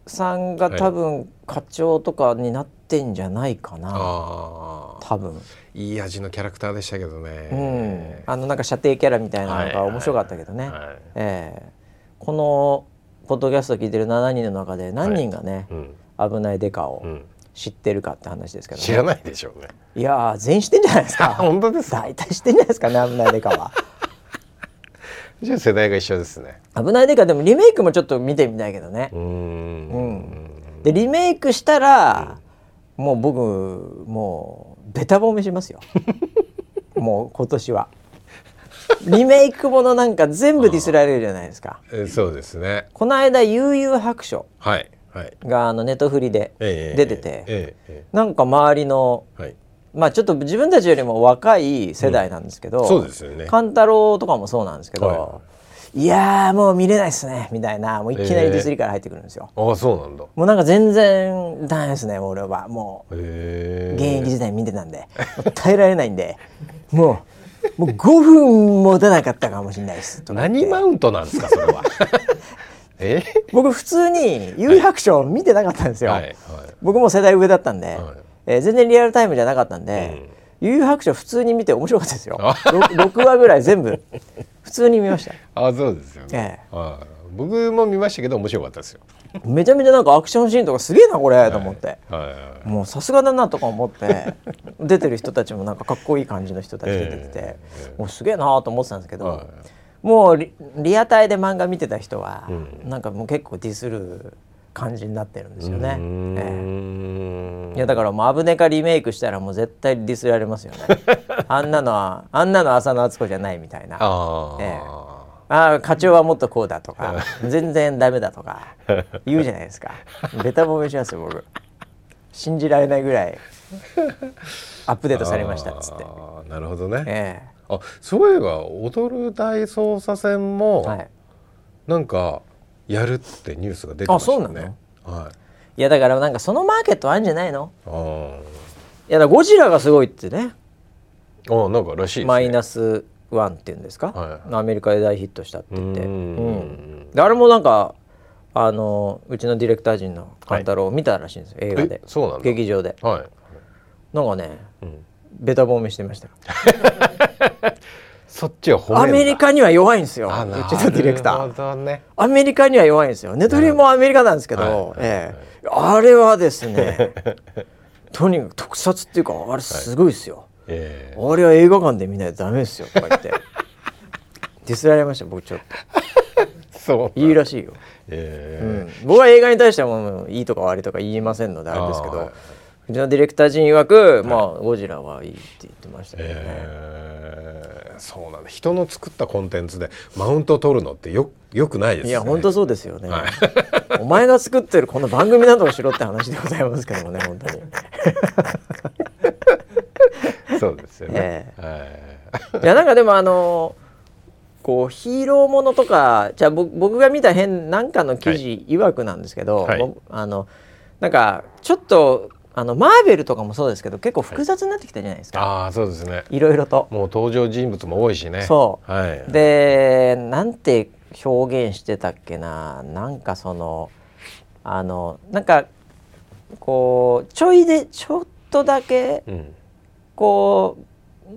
さんがはい多分課長とかになってんじゃないかな、ああ多分。いい味のキャラクターでしたけどうん。ね、あのなんか射程キャラみたいなのがはい。面白かったけどね、はい。ええ。このポッドキャスト聞いてる7人の中で何人がね、うん。危ないデカをうん、知ってるかって話ですけど、ね。知らないでしょうね。いやー全員知ってんじゃないですか。本当ですか？大体知ってんじゃないですかね危ないデカは。じゃあ世代が一緒ですね。危ないデカでもリメイクもちょっと見てみたいけどね。うーん。でリメイクしたら、もう僕もうベタ褒めしますよ。もう今年は。リメイクものなんか全部ディスられるじゃないですか。えそうですね。この間悠々白書。はいはいがあのネットフリでええ出てて、なんか周りのまあちょっと自分たちよりも若い世代なんですけど、そうですよね。勘太郎とかもそうなんですけど、、はい。やーもう見れないっすねみたいなもういきなりディスりから入ってくるんですよ、ああそうなんだ。もうなんか全然ダメですね俺は。もう現役時代見てたんで、耐えられないんで。もうもう5分持たなかったかもしれないです。何マウントなんですかそれは え？僕普通に有白書見てなかったんですよ、はい。はい。僕も世代上だったんで、はい。えー全然リアルタイムじゃなかったんで、悠々白書普通に見て面白かったですよ。あ 6, 6話ぐらい全部。普通に見ました。あそうですよね、えはい。僕も見ましたけど面白かったですよ。めちゃめちゃなんかアクションシーンとかすげえなこれ、と思って。もうさすがだなとか思って 出てる人たちもなんかかっこいい感じの人たち出てきて、ええ。もうすげえなと思ってたんですけど、はいもうリリアタイで漫画見てた人は、うん。なんかもう結構ディスる感じになってるんですよね。えいやだからもう「アブネカ」リメイクしたらもう絶対ディスられますよね。あんなのはあんなの浅野敦子じゃないみたいな。あえあ課長はもっとこうだとか全然ダメだとか 言うじゃないですか。ベタ褒めしますよ僕。信じられないぐらいアップデートされましたっつって。なるほどね、えあそういえば踊る大捜査線えも、はい。なんかやるってニュースが出てましたよね。あそうなの？はい。いやだからなんかそのマーケットあるんじゃないの？いやだゴジラがすごいってね。あなんからしいね。マイナスワンっていうんですか、はアメリカで大ヒットしたって言って。うーん。うん。であれもなんかあのうちのディレクター陣の勘太郎見たらしいんですよ、映画で。えそうなんだ劇場で。はい、なんかねうん、ベタ褒めしてました。よそっちは褒めんだアメリカには弱いんですよ。あうちのディレクター。ね。アメリカには弱いんですよ。ネトリもアメリカなんですけど、はい。ええ。あれはですね とにかく特撮っていうかあれすごいですよ、ええ。あれは映画館で見ないとダメですよとか言って。ディスられました僕ちょっと。そういいらしいよ、うえ。ん、僕は映画に対してはもういいとか悪いとか言いませんのであれですけど、うちのディレクター陣曰く、まあゴジラはいいって言ってましたけどね、えそうなんだ。人の作ったコンテンツでマウントを取るのってよよくないですね。いや本当そうですよね、お前が作ってるこの番組などをしろって話でございますけどもね本当に。そうですよね、えはい。いやなんかでもあのこうヒーローものとかじゃあぼ僕が見た変なんかの記事曰くなんですけど、はい。ぼあのなんかちょっとあのマーベルとかもそうですけど結構複雑になってきたじゃないですか、ああそうですね。い、ろいろと。もう登場人物も多いしね。そう。はい。でなんて表現してたっけな。なんかそのあのなんかこうちょいでちょっとだけうん。こう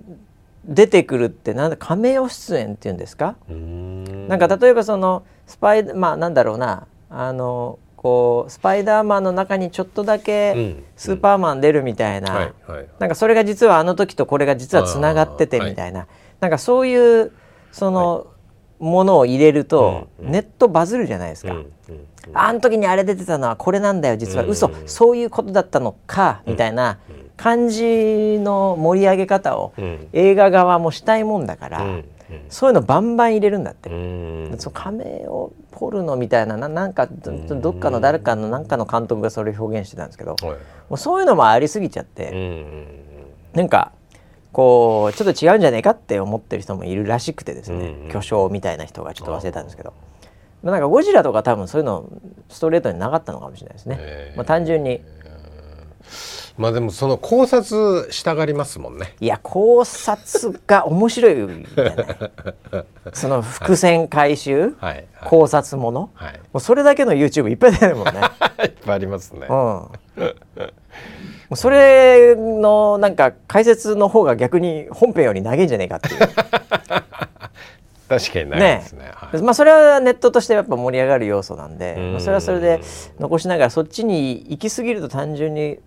出てくるってなんだカメオ出演っていうんですか、ん。なんか例えばそのスパイまあなんだろうな。あのこうスパイダーマンの中にちょっとだうけん。スーパーマン出るみたいな、はいはいなんかそれが実はあの時とこれが実はつながっててみたいな、なんかそういうそのものを入れると、ネットバズるじゃないですか。うんうんあの時にあれ出てたのはこれなんだよ実は。うん嘘。そういうことだったのかみたいな感じの盛り上げ方をうん。映画側もしたいもんだから、うんそういうのバンバン入れるんだって。うん。そのカメオポルノみたいなななんかどどっかの誰かのなんかの監督がそれを表現してたんですけどもはい。うそういうのもありすぎちゃっうて、んなんかこうちょっと違うんじゃないかって思ってる人もいるらしくてですね、うん巨匠みたいな人がちょっと忘れたんですけど。まあなんかゴジラとか多分そういうのストレートになかったのかもしれないですね。まあ、単純にまあでもその考察したがりますもんね。いや考察が面白いじゃな。い その伏線回収、はいはい。考察もの、はい。もうそれだけの YouTube いっぱい出るもんね。いっぱいありますね。うん、もうそれのなんか解説の方が逆に本編より長いんじゃねえかっていう。確かにないですね。はい。まあそれはネットとしてやっぱ盛り上がる要素なんで、うん。まあ、それはそれで残しながらそっちに行き過ぎると単純にうん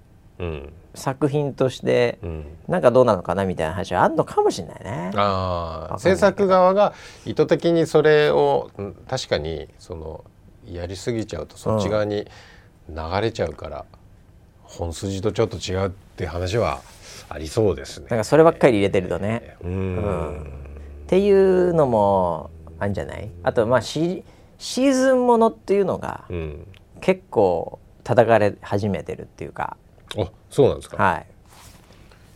作品としてうん。なんかどうなのかなみたいな話はあるのかもしれないね。あ制作側が意図的にそれをうん確かにそのやりすぎちゃうとそっち側に流れちゃうから、本筋とちょっと違うって話はありそうですね。なんかそればっかり入れてるとね、うん。っていうのもあるんじゃない？あとまあシシーズンものっていうのがうん。結構叩かれ始めてるっていうか、あそうなんですか。はい、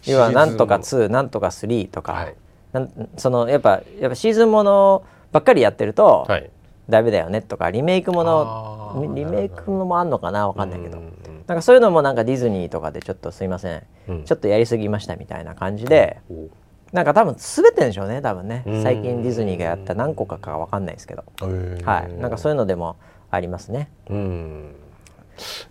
要はなんとか2なんとか3とか、はい。なんそのやっぱやっぱシーズンものばっかりやってると、はい。ダメだよねとかリメイクものリメイクものもあんのかな？わかんないけど、なんかそういうのもなんかディズニーとかでちょっとすいません、うん。ちょっとやりすぎましたみたいな感じで、おなんか多分滑ってんでしょうね多分ね。うん。最近ディズニーがやった何個かかわかんないですけど、はい。なんかそういうのでもありますね。うん。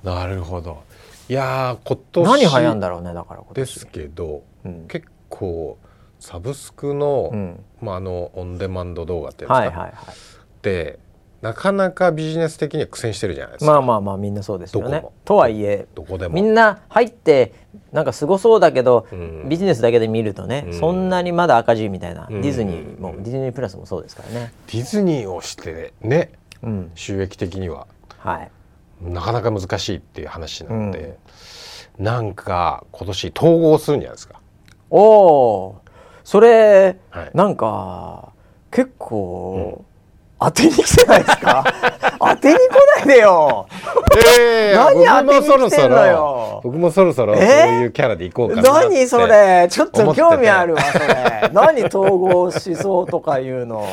なるほど。いやー今年何流行んだろうねだからですけど、うん。結構サブスクの、うん。まああのオンデマンド動画っていうんですか、はいはいはい。でなかなかビジネス的には苦戦してるじゃないですか。まあまあまあみんなそうですよね。とはいえどこでも。みんな入ってなんかすごそうだけど、うん。ビジネスだけで見るとね、うん。そんなにまだ赤字みたいな、うん。ディズニーもディズニープラスもそうですからね。ディズニーをしてねうん。収益的には。はいなかなか難しいっていう話なんで、なんか今年統合するんじゃないですか。おおそれ、はい。なんか結構、当てに来てないですか？当てに来ないでよ。え何僕もそろそ当てに来てんのよ。ろ僕もそろそろそうえいうキャラでいこうかなって。何それ？ちょっと興味あるわそれ。何統合しそうとかいうの。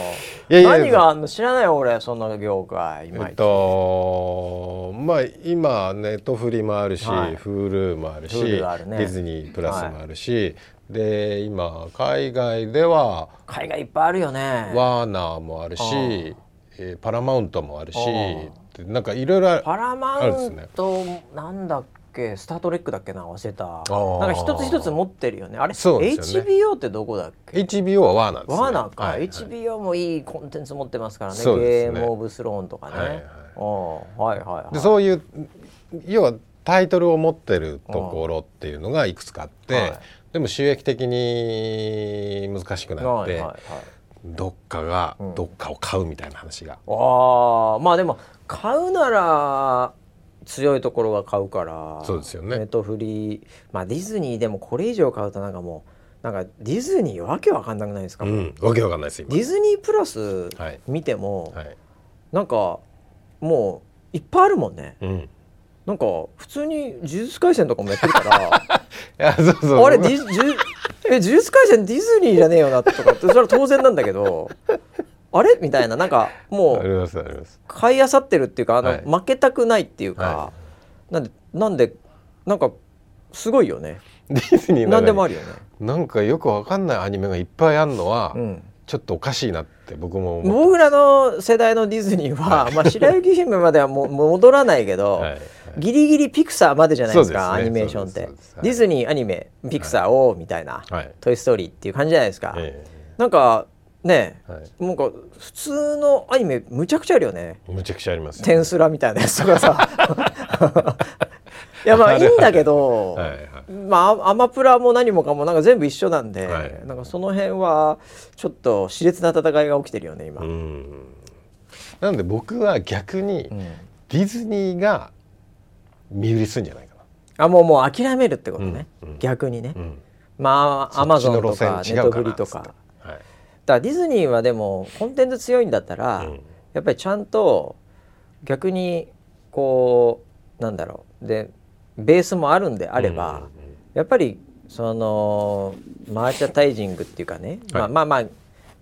いやいや何があんの？知らないよ俺その業界えっとまあ今ネットフリもあるし、はい。Hulu もあるしるね。ディズニープラスもあるし、で今海外では海外いっぱいあるよね。ワーナーもあるし、えーパラマウントもあるしなんかいろいろあるパラマウント、なんだっけ？スター・トレックだっけな？忘れた。ーなんか一つ一つ持ってるよね。あれ？そうね。HBO ってどこだっけ？HBO はワーナーです、ね、ワーナーか、はいはい HBO もいいコンテンツ持ってますからね。ね。ゲーム・オブ・スローンとかね、はいはいはいはい。でそういう要はタイトルを持ってるところっていうのがいくつかあって、はい。でも収益的に難しくなって、はいはいはいどっかがうん。どっかを買うみたいな話が、ああまあでも買うなら強いところが買うからそうですよね。ネットフリーまあディズニーでもこれ以上買うとなんかもうなんかディズニーわけわかんなくないですか、うん、わけわかんないです今。ディズニープラスはい。見ても、はい。なんかもういっぱいあるもんね。うん。なんか普通に呪術廻戦とかもやってるから。いやそうそう。あれディズ呪え呪術廻戦ディズニーじゃねえよなとかってそれは当然なんだけど あれ？みたいななんかもう買いあさってるっていうかあの、はい。負けたくないっていうか、はなんでなんでなんかすごいよね。ディズニー何でもあるよね。なんかよくわかんないアニメがいっぱいあるのは、うん。ちょっとおかしいなって僕も思僕らの世代のディズニーは、まあ、白雪姫まではもう戻らないけど、はいはいギリギリピクサーまでじゃないですかねアニメーションって、そうですそうです。ディズニーアニメピクサーを、みたいな「はい。トイ・ストーリー」っていう感じじゃないですか、えなんかねえはい。なんか普通のアニメむちゃくちゃあるよね。むちゃくちゃありますよテンスラみたいなやつとかさ。いやまあ いいんだけど、はいはい。まあアマプラも何もかもなんか全部一緒なんで、はい。なんかその辺はちょっと熾烈な戦いが起きてるよね今。うん。なので僕は逆にうん。ディズニーが身売りするんじゃないかあもうもう諦めるってことね、うんうん。逆にね、な、うん、まあアマゾンとかネットフリとか。はい。だからディズニーはでもコンテンツ強いんだったら、うん。やっぱりちゃんと逆にこうなんだろう。でベースもあるんであれば、うんうんうん。やっぱりそのマーチャンダイジングっていうかね、まあはいまあまあ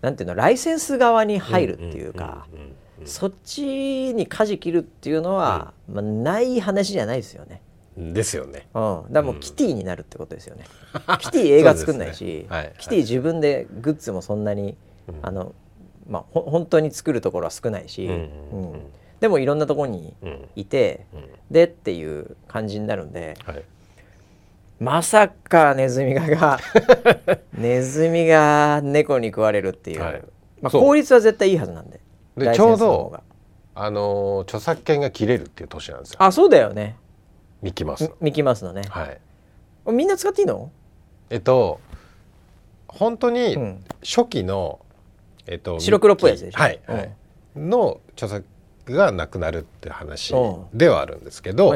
なんていうのライセンス側に入るっていうか、うんうんうんうんそっちに舵切るっていうのは、まあ、ない話じゃないですよね。ですよね。うん、だもうキティになるってことですよね。キティ映画作んないし、キティ自分でグッズもそんなに、うん。あのまあほ本当に作るところは少ないし、うんでもいろんなところにうんいて、うん。でっていう感じになるんではい。まさかネズミがが ネズミが猫に食われるっていう、はい。まあ、効率は絶対いいはずなんででライセンスの方が。あのー著作権が切れるっていう年なんですよ。あそうだよね。ミッキーマウスの。ミキマウスのね、はい。みんな使っていいの、えっと本当うにん、初期のえっと白黒っぽいやつでしょ？はい、うん。はいの著作がなくなるって話うん。ではあるんですけど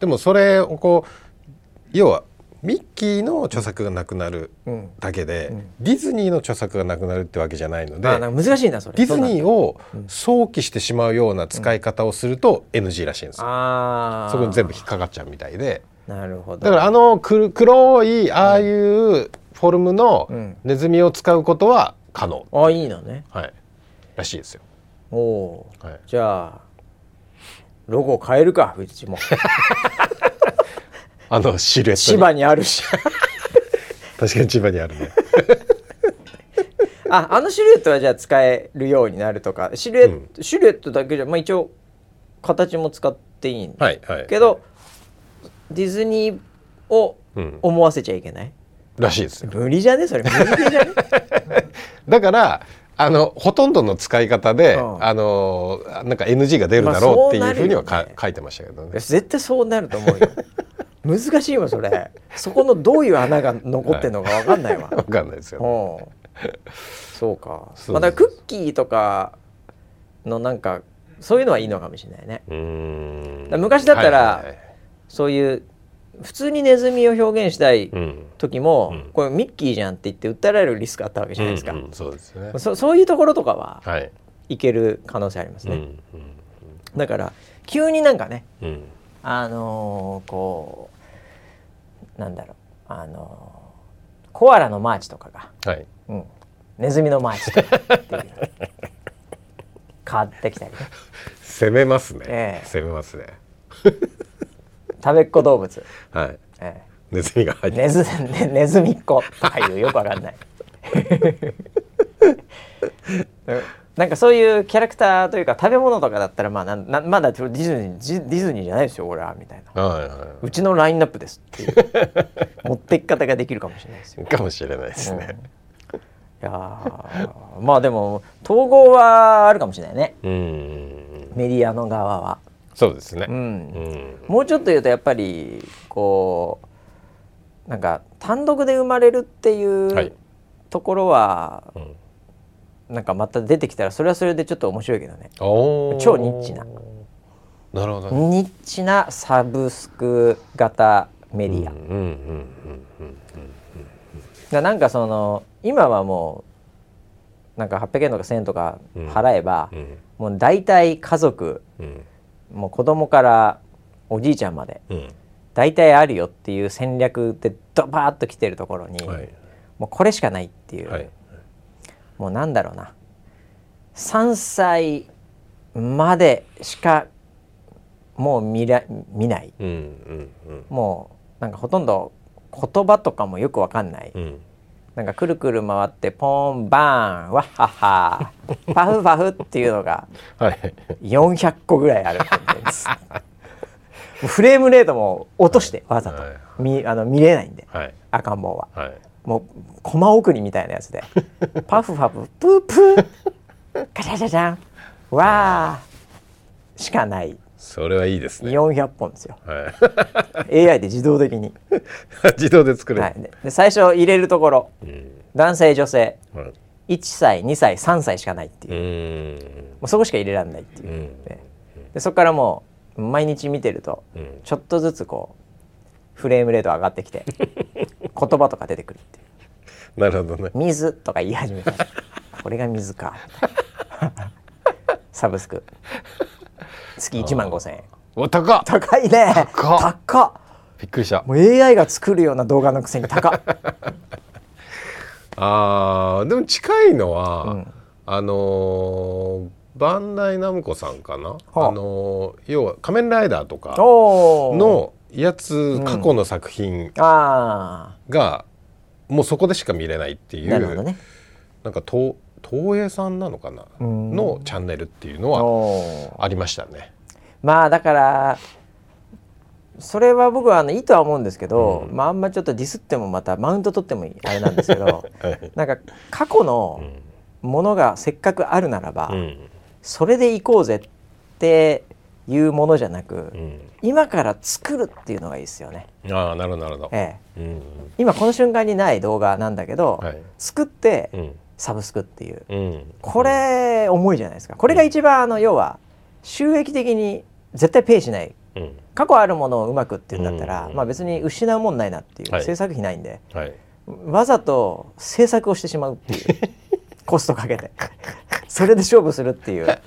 でもそれをこう要はミッキーの著作がなくなるうん。だけで、うん。ディズニーの著作がなくなるってわけじゃないのであなんか難しいなそれ。ディズニーをうん想起してしまうような使い方をすると NG らしいんですよ。ああそこに全部引っかかっちゃうみたいで。なるほど。だからあのく黒いああいうフォルムのうん。ネズミを使うことは可能、あいいのね。はい、らしいですよ。おおー、はい。じゃあロゴ変えるかうちも あのシルエット千に。葉にあるし。確かに千葉にあるね。ああのシルエットはじゃあ使えるようになるとか。シルエット、シルエットだけじゃまあ一応形も使っていいんだはいはい。けど、ディズニーをうん、思わせちゃいけない？らしいですよ。無理じゃね？それ。無理じゃね？だからあのほとんどの使い方で、うん。あのなんか NG が出るだろうっていうふうにはか、まね。書いてましたけどね。絶対そうなると思うよ難しいわそれ。そこのどういう穴が残ってんのか分かんないわ、わかんないですよ、ね。うん。そうか。まあだクッキーとかのなんかそういうのはいいのかもしれないね。昔だったらはいはいはい。そういう普通にネズミを表現したいうん。時も、うん。これミッキーじゃんって言って訴えられるリスクあったわけじゃないですか、うんうんそうですね。そそういうところとかははい。いける可能性ありますね、うんだから急になんかねうんうんあのーこうなんだろうあのーコアラのマーチとかが、はい。うん、ネズミのマーチとかっていう変わってきたりね 攻めますね。ええ攻めますね。食べっ子動物、はい。えネズミが入って。えネズネネズミっ子とかいうよくわかんない なんかそういうキャラクターというか食べ物とかだったらまあなんなまだディズニージディズニーじゃないですよ俺はみたいなはいはうちのラインナップですっていう持っていき方ができるかもしれないですよい。かもしれないですね。いやーまあでも統合はあるかもしれないねうん。メディアの側は。そうですね。う、うんん。もうちょっと言うとやっぱりこうなんか単独で生まれるっていはいうところは、うんなんかまた出てきたらそれはそれでちょっと面白いけどね。超ニッチな。なるほどね。ニッチなサブスク型メディア、うんうんうんうんうんだなんかその今はもうなんか800円とか1000円とか払えば、うん。もう大体家族うん。もう子供からおじいちゃんまでうん。大体あるよっていう戦略でドバーッと来てるところに、はい。もうこれしかないっていう、はいもうなんだろうな。3歳までしかもう見ら見ない。うんうんうん。もうなんかほとんど言葉とかもよくわかんない、うん。なんかくるくる回ってポンバーンワッハッハーパフパフっていうのがはい。400個ぐらいあるコンテンツもうフレームレートも落としてわざと。はい。見あの見れないんで。はい。赤ん坊は。はいもうコマ送りみたいなやつで。パフパフプープー。ガチャガチャジャ。ンわーしかない。それはいいですね。400本ですよ。は AI で自動的に、い 自動で作れる。はい、でで最初入れるところうん。男性女性はい。1歳2歳3歳しかないっていう。うもんうそこしか入れられないっていう。う、ん。ね。でそこからもう毎日見てるとうん。ちょっとずつこうフレームレート上がってきて 言葉とか出てくるっていう。なるほどね。水とか言い始めた。これが水か。サブスク。月1万5千円。お高っ。高いね。高っ。高っ。びっくりした。もう AI が作るような動画のくせに高っ。あーでも近いのは、うん。あのーバンダイナムコさんかな、はあ。あのー要は「仮面ライダー」とかのやつ過去の作品あが、もうそこでしか見れないっていうあなるほどね。なんか東東映さんなのかな？うん。のチャンネルっていうのはありましたね。まあだからそれは僕はあのいいとは思うんですけど、まああんまちょっとディスってもまたマウント取ってもいいあれなんですけど はい。なんか過去のものがせっかくあるならば、うん。それでいこうぜっていうものじゃなく、うん。今から作るっていうのがいいですよね。ああなるほどなるほど。ええ、うん。今この瞬間にない動画なんだけど、はい。作ってうん。サブスクっていう。うん。これ重いじゃないですか。これが一番あの要は収益的に絶対ペイしない。うん。過去あるものをうまくっていうんだったら、うん。まあ別に失うもんないなっていう、はい。制作費ないんではい。わざと制作をしてしまうっていう コストかけて。それで勝負するっていう。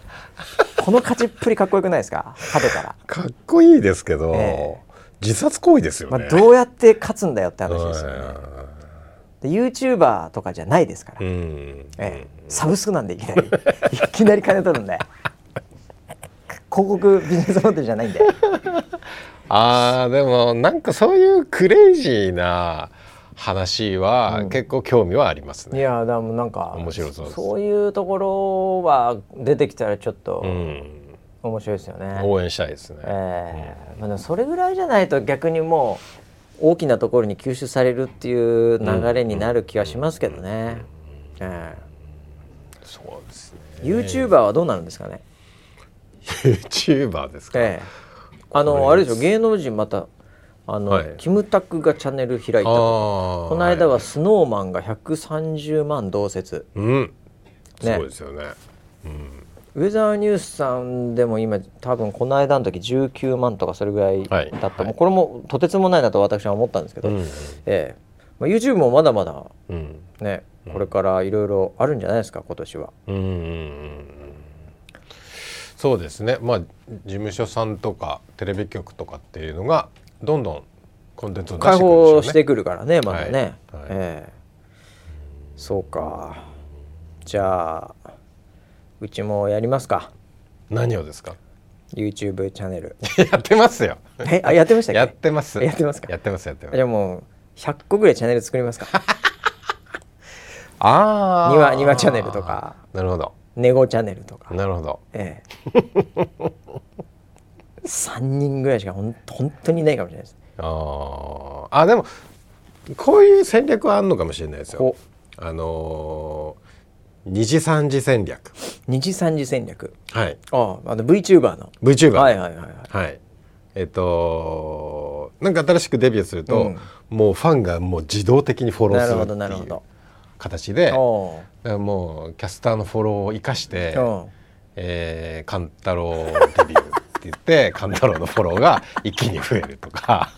この勝ちっぷりかっこよくないですか？角から、かっこいいですけど、え自殺行為ですよまあ、ね。どうやって勝つんだよって話ですよね。はで YouTuber とかじゃないですから、ええ、サブスクなんでいきなり。いきなり金取るんで。広告ビジネスモデルじゃないんで。あーでもなんかそういうクレイジーな話うんは結構興味はありますね。いやでもなんか面白そうそういうところは出てきたらちょっとうん、面白いですよね。応援したいですね。ええまあそれぐらいじゃないと逆にもう大きなところに吸収されるっていう流れになる気がしますけどね。えそうですね。え YouTuber はどうなるんですかね？YouTuber ですか？ええあのあれでしょ？芸能人またあの、はい。キムタクがチャンネル開いたこの間はスノーマンが130万同説。うん、ね。そうですよね。ウェザーニュースさんでも今多分この間の時19万とかそれぐらいだはい。った、はい。もうこれもとてつもないなと私は思ったんですけど、うんええ。まあ、YouTube もまだまだうん。ねこれからいろいろあるんじゃないですか今年は。うんうんうん。そうですね。まあ事務所さんとかテレビ局とかっていうのがどんどんコンテンツを出開してくるね。放してくるからねまだね、はいはいええそうかじゃあうちもやりますか何をですか？YouTube チャンネル やってますよ。えあやってましたっけ？やってます。やってますか？やってますやってますじゃ。あもう100個ぐらいチャンネル作りますかああ。庭庭チャンネルとか。なるほど。ネゴチャンネルとかなるほど。ええ 3人ぐらいしかほん本当にいないかもしれないです。あー。あでもこういう戦略はあるのかもしれないですよ。こ。あのー、二次三次戦略。二次三次戦略。はい。あああの VTuber の。VTuber。はいはいはいはい。はい。えっとなんか新しくデビューすると、うん。もうファンがもう自動的にフォローするっていう形で、もうキャスターのフォローを生かしてう、うんえー、カンタロウデビューって言ってカンタロウのフォローが一気に増えるとか。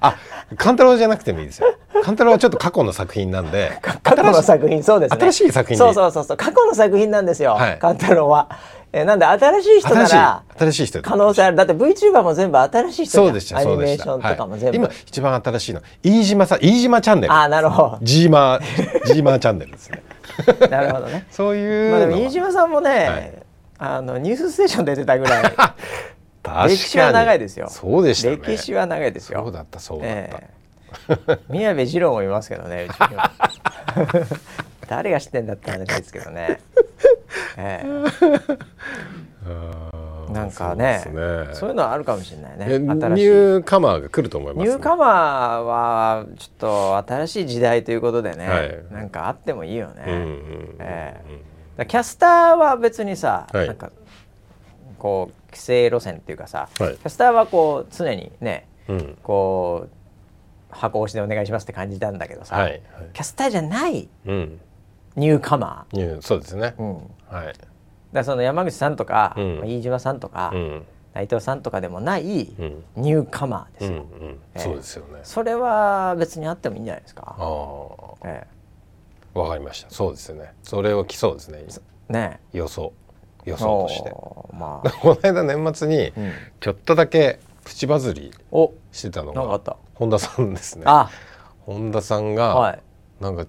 あ、カンタロウじゃなくてもいいですよ。カンタロウはちょっと過去の作品なんで。過去の作品そうですね。新しい作品。でそうそうそうそう。過去の作品なんですよ、はい。カンタロウは、えーなんで新しい人なら新しい人。可能性ある。だって VTuber も全部新しい人そうでしたアニメーションとかも全部、はい、今一番新しいの飯島さん飯島チャンネル。ああなるほど。ジーマージーマーチャンネルですね。なるほどね。そういうまあでも飯島さんもね、はいあのニュースステーション出てたぐらい。歴史は長いですよ。そうでしたね。歴史は長いですよ。そうだったそうだった、ええ。宮部二郎もいますけどね 誰が知ってんだって話ですけどね、えあーえなんかねそうそういうのはあるかもしれないね。えニ新しい。ューカマーが来ると思います、ニューカマーはちょっと新しい時代ということでね、はい。なんかあってもいいよね、うんうんうんええだからキャスターは別にさ、はい。なんかこう規制路線っていうかさ、はい。キャスターはこう常にねうん。こう箱押しでお願いしますって感じなんだけどさ、はいはい。キャスターじゃないうん。ニューカマー。そうですね、ー、うん、はい、らその山口さんとか、うん。まあ飯島さんとか、うん。内藤さんとかでもないうん。ニューカマーですよ、うんうん。ええ。そうですよね。それは別にあってもいいんじゃないですか、ああえわかりました。そうですよね。それを来そうですね。えね。予想。予想として。まあ、この間年末にうん、ちょっとだけプチバズりおしてたのが本田さんですね。あ。本田さんはがなんか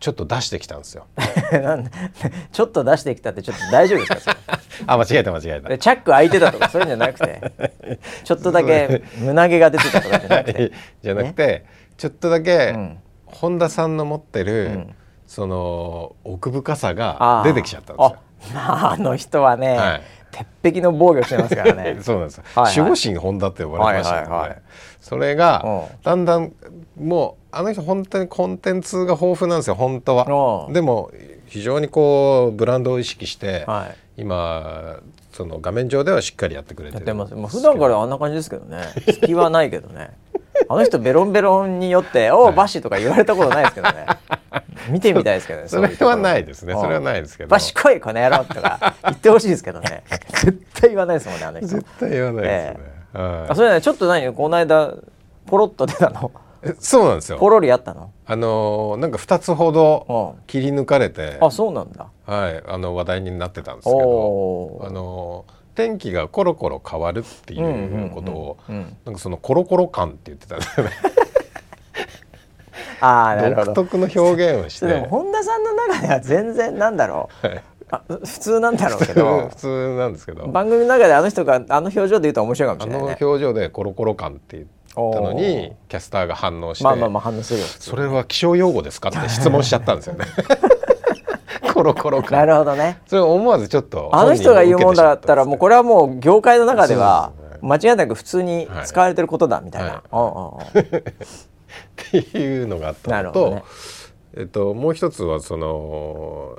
ちょっと出してきたんですよ。ちょっと出してきたってちょっと大丈夫ですか？あ間違えた間違えた。でチャック開いてたとかそういうんじゃなくて。ちょっとだけ胸毛が出てたとかじゃなくて。じゃなくて、ちょっとだけ、うん。本田さんの持ってる、うんその奥深さあがー。出てきちゃったんですよ。あまああの人はね、はい。鉄壁の防御してますからね。そうなんですよ、はいはい。守護神本田って呼ばれてましたけどね、はいはいはいそれがうん。だんだんもうあの人本当にコンテンツが豊富なんですよ本当は。うん。でも非常にこうブランドを意識して、はい。今その画面上ではしっかりやってくれてるやってます。もう普段からあんな感じですけどね。隙はないけどね。あの人ベロンベロンによって「おうバシ」とか言われたことないですけどね見てみたいですけどねそれはないですね。うんそれはないですけど。バシ来いこの野郎とか言ってほしいですけどね。絶対言わないですもんねあの人。絶対言わないですね、はい。あそれね。ちょっと何この間ポロッと出たの。えそうなんですよ。ポロリあったの？あのーなんか2つほどうん。切り抜かれて、あそうなんだ。はい、あの話題になってたんですけど、あのー天気がコロコロ変わるっていうことを、うんうんうんうん。なんかそのコロコロ感って言ってたんですよねああなるほど。独特の表現をして。でも本田さんの中では全然なんだろう。はい。あ普通なんだろうけど。普通なんですけど。番組の中であの人があの表情で言うと面白いかもあのしれないね。表情でコロコロ感って言ったのおにー。キャスターが反応して、まあまあまあ反応するよ。それは気象用語ですかって 質問しちゃったんですよね。コロコロな感るほどね。それ思わずちょっとあの人が言うもんだったらもうこれれはもう業界の中では間違いなく普通に使われてることだみたいな、はい。うんうんうんっていうのがあったのと、ね。えっと、もう一つはその、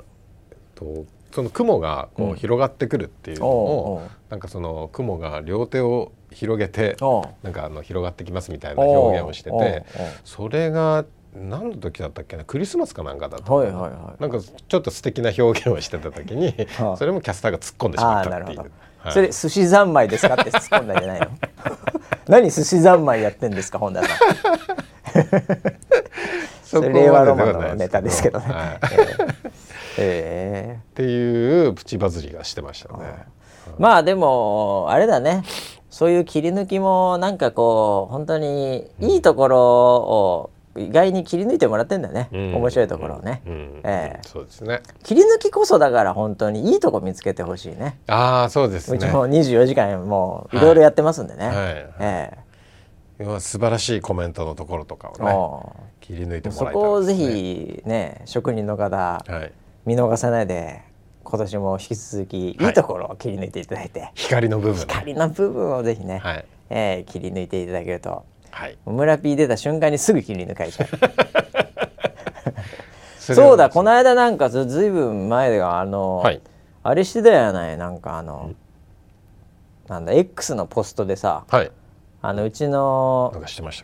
えっと、その雲がこう広がってくるっていうのを、うなんかその雲が両手を広げてなんかあの広がってきますみたいな表現をしててそれが何の時だったっけなクリスマスかなんかだったはいはいはいなんかちょっと素敵な表現をしてた時にはあそれもキャスターが突っ込んでしまったっていう。はい。それ寿司三昧ですかって突っ込んだんじゃないの？何寿司三昧やってんですか本田さん それ令和ロマンのネタですけどね、はい。ええっていうプチバズりがしてましたね。まあでもあれだね。そういう切り抜きもなんかこう本当にいいところを意外に切り抜いてもらってんだね、うん。面白いところをね、うん。ええ。そうですね。切り抜きこそだから本当にいいとこ見つけてほしいね。ああそうですね。うちも24時間もういろいろやってますんでね、はい。え要は素晴らしいコメントのところとかえをねも切り抜いてうもらいたいそこをぜ。ひね職人の方はい。見逃さないで今年も引き続きいはいいところを切り抜いていただいて、光の部分ね。光の部分をぜひね、はいええ切り抜いていただけるとはい。村 P 出た瞬間にすぐ切り抜かれちゃう そうだこの間なんかずずいぶん前があの、はいあれしてたやない？なんかあのなんだ X のポストでさはい。あのうちの。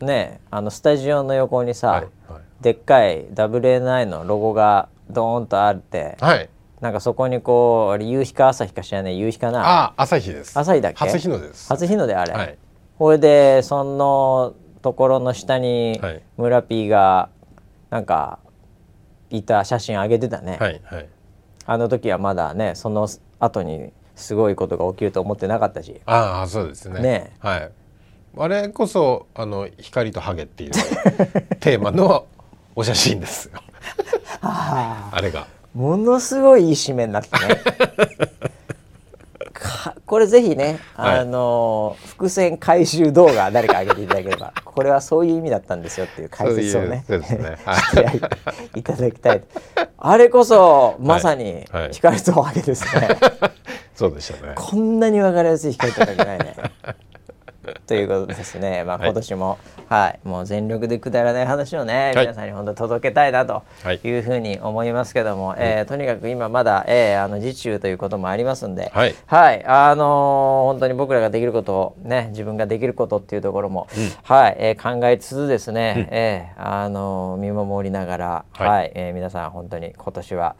ねあのスタジオの横にさ、はいはい。でっかい WNI のロゴがドーンとあってはい。なんかそこにこう夕日か朝日か知らない夕日かな。ああ朝日です。朝日だっけ？初日の出です。初日の出あれ、はい。これでそのところの下にはい。村 P がなんかいた写真上げてたね、はいはい。あの時はまだねその後にすごいことが起きると思ってなかったし。ああそうですね。ね。はいあれこそあの光とハゲっていう テーマのお写真ですよ。あれが。ものすごいいい締めになってね。かこれぜひね、はい。あの伏線回収動画誰か上げていただければこれはそういう意味だったんですよっていう解説をねそういうね。はしていただきたいあれこそまさにはい。はい。光とハゲですね、そうでしたね。こんなに分かりやすい光とハゲないねということですね、まあ、はい。今年も、はい、もう全力でくだらない話をね、はい。皆さんに本当届けたいなとはい。いうふうに思いますけども、えーとにかく今まだ、えーあの自中ということもありますんで、はい。あのー本当に僕らができることをね自分ができることっていうところも、はい、えー考えつつですね、えーあのー見守りながら、はい。はい、えー皆さん本当に今年は、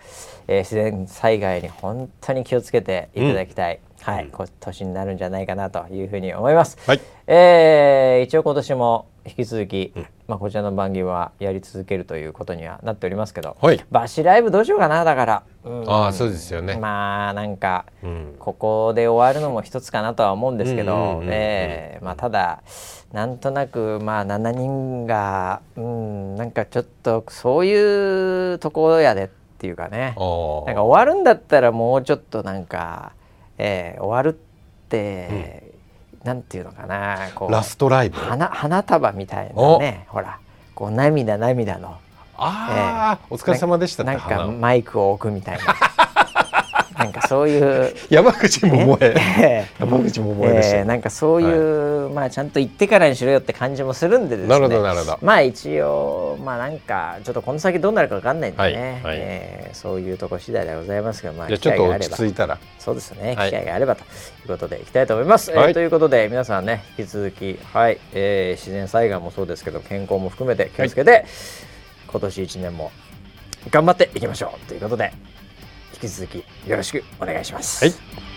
えー自然災害に本当に気をつけていただきたい、はい、今年になるんじゃないかなというふうに思います。はい。えー一応今年も引き続き、まあ、こちらの番組はやり続けるということにはなっておりますけど、はい。バシライブどうしようかなだから、うん。ああそうですよね。まあなんか、うん。ここで終わるのも一つかなとは思うんですけどただなんとなくまあ7人がうんなんかちょっとそういうところやでっていうかね。なんか終わるんだったらもうちょっとなんか、えー終わるって、なんていうのかなこうラストライブ？花花束みたいなねほらこう涙涙の。ああ、お疲れ様でしたなんか花マイクを置くみたいななんかそういう 山口百恵。え山口百恵でした、えーなんかそういう、まあちゃんと言ってからにしろよって感じもするんでですね。なるほどなるほど。まあ一応まあなんかちょっとこの先どうなるかわかんないんでね、はいはい。えーそういうとこ次第でございますがまあじゃあちょっと落機会があれば。ち着いたら。そうですね、はい。機会があればということでいきたいと思います。はい。えーということで皆さんね引き続き、はい。えー自然災害もそうですけど健康も含めて気をつけて、今年1年も頑張っていきましょうということで。引き続きよろしくお願いします。はい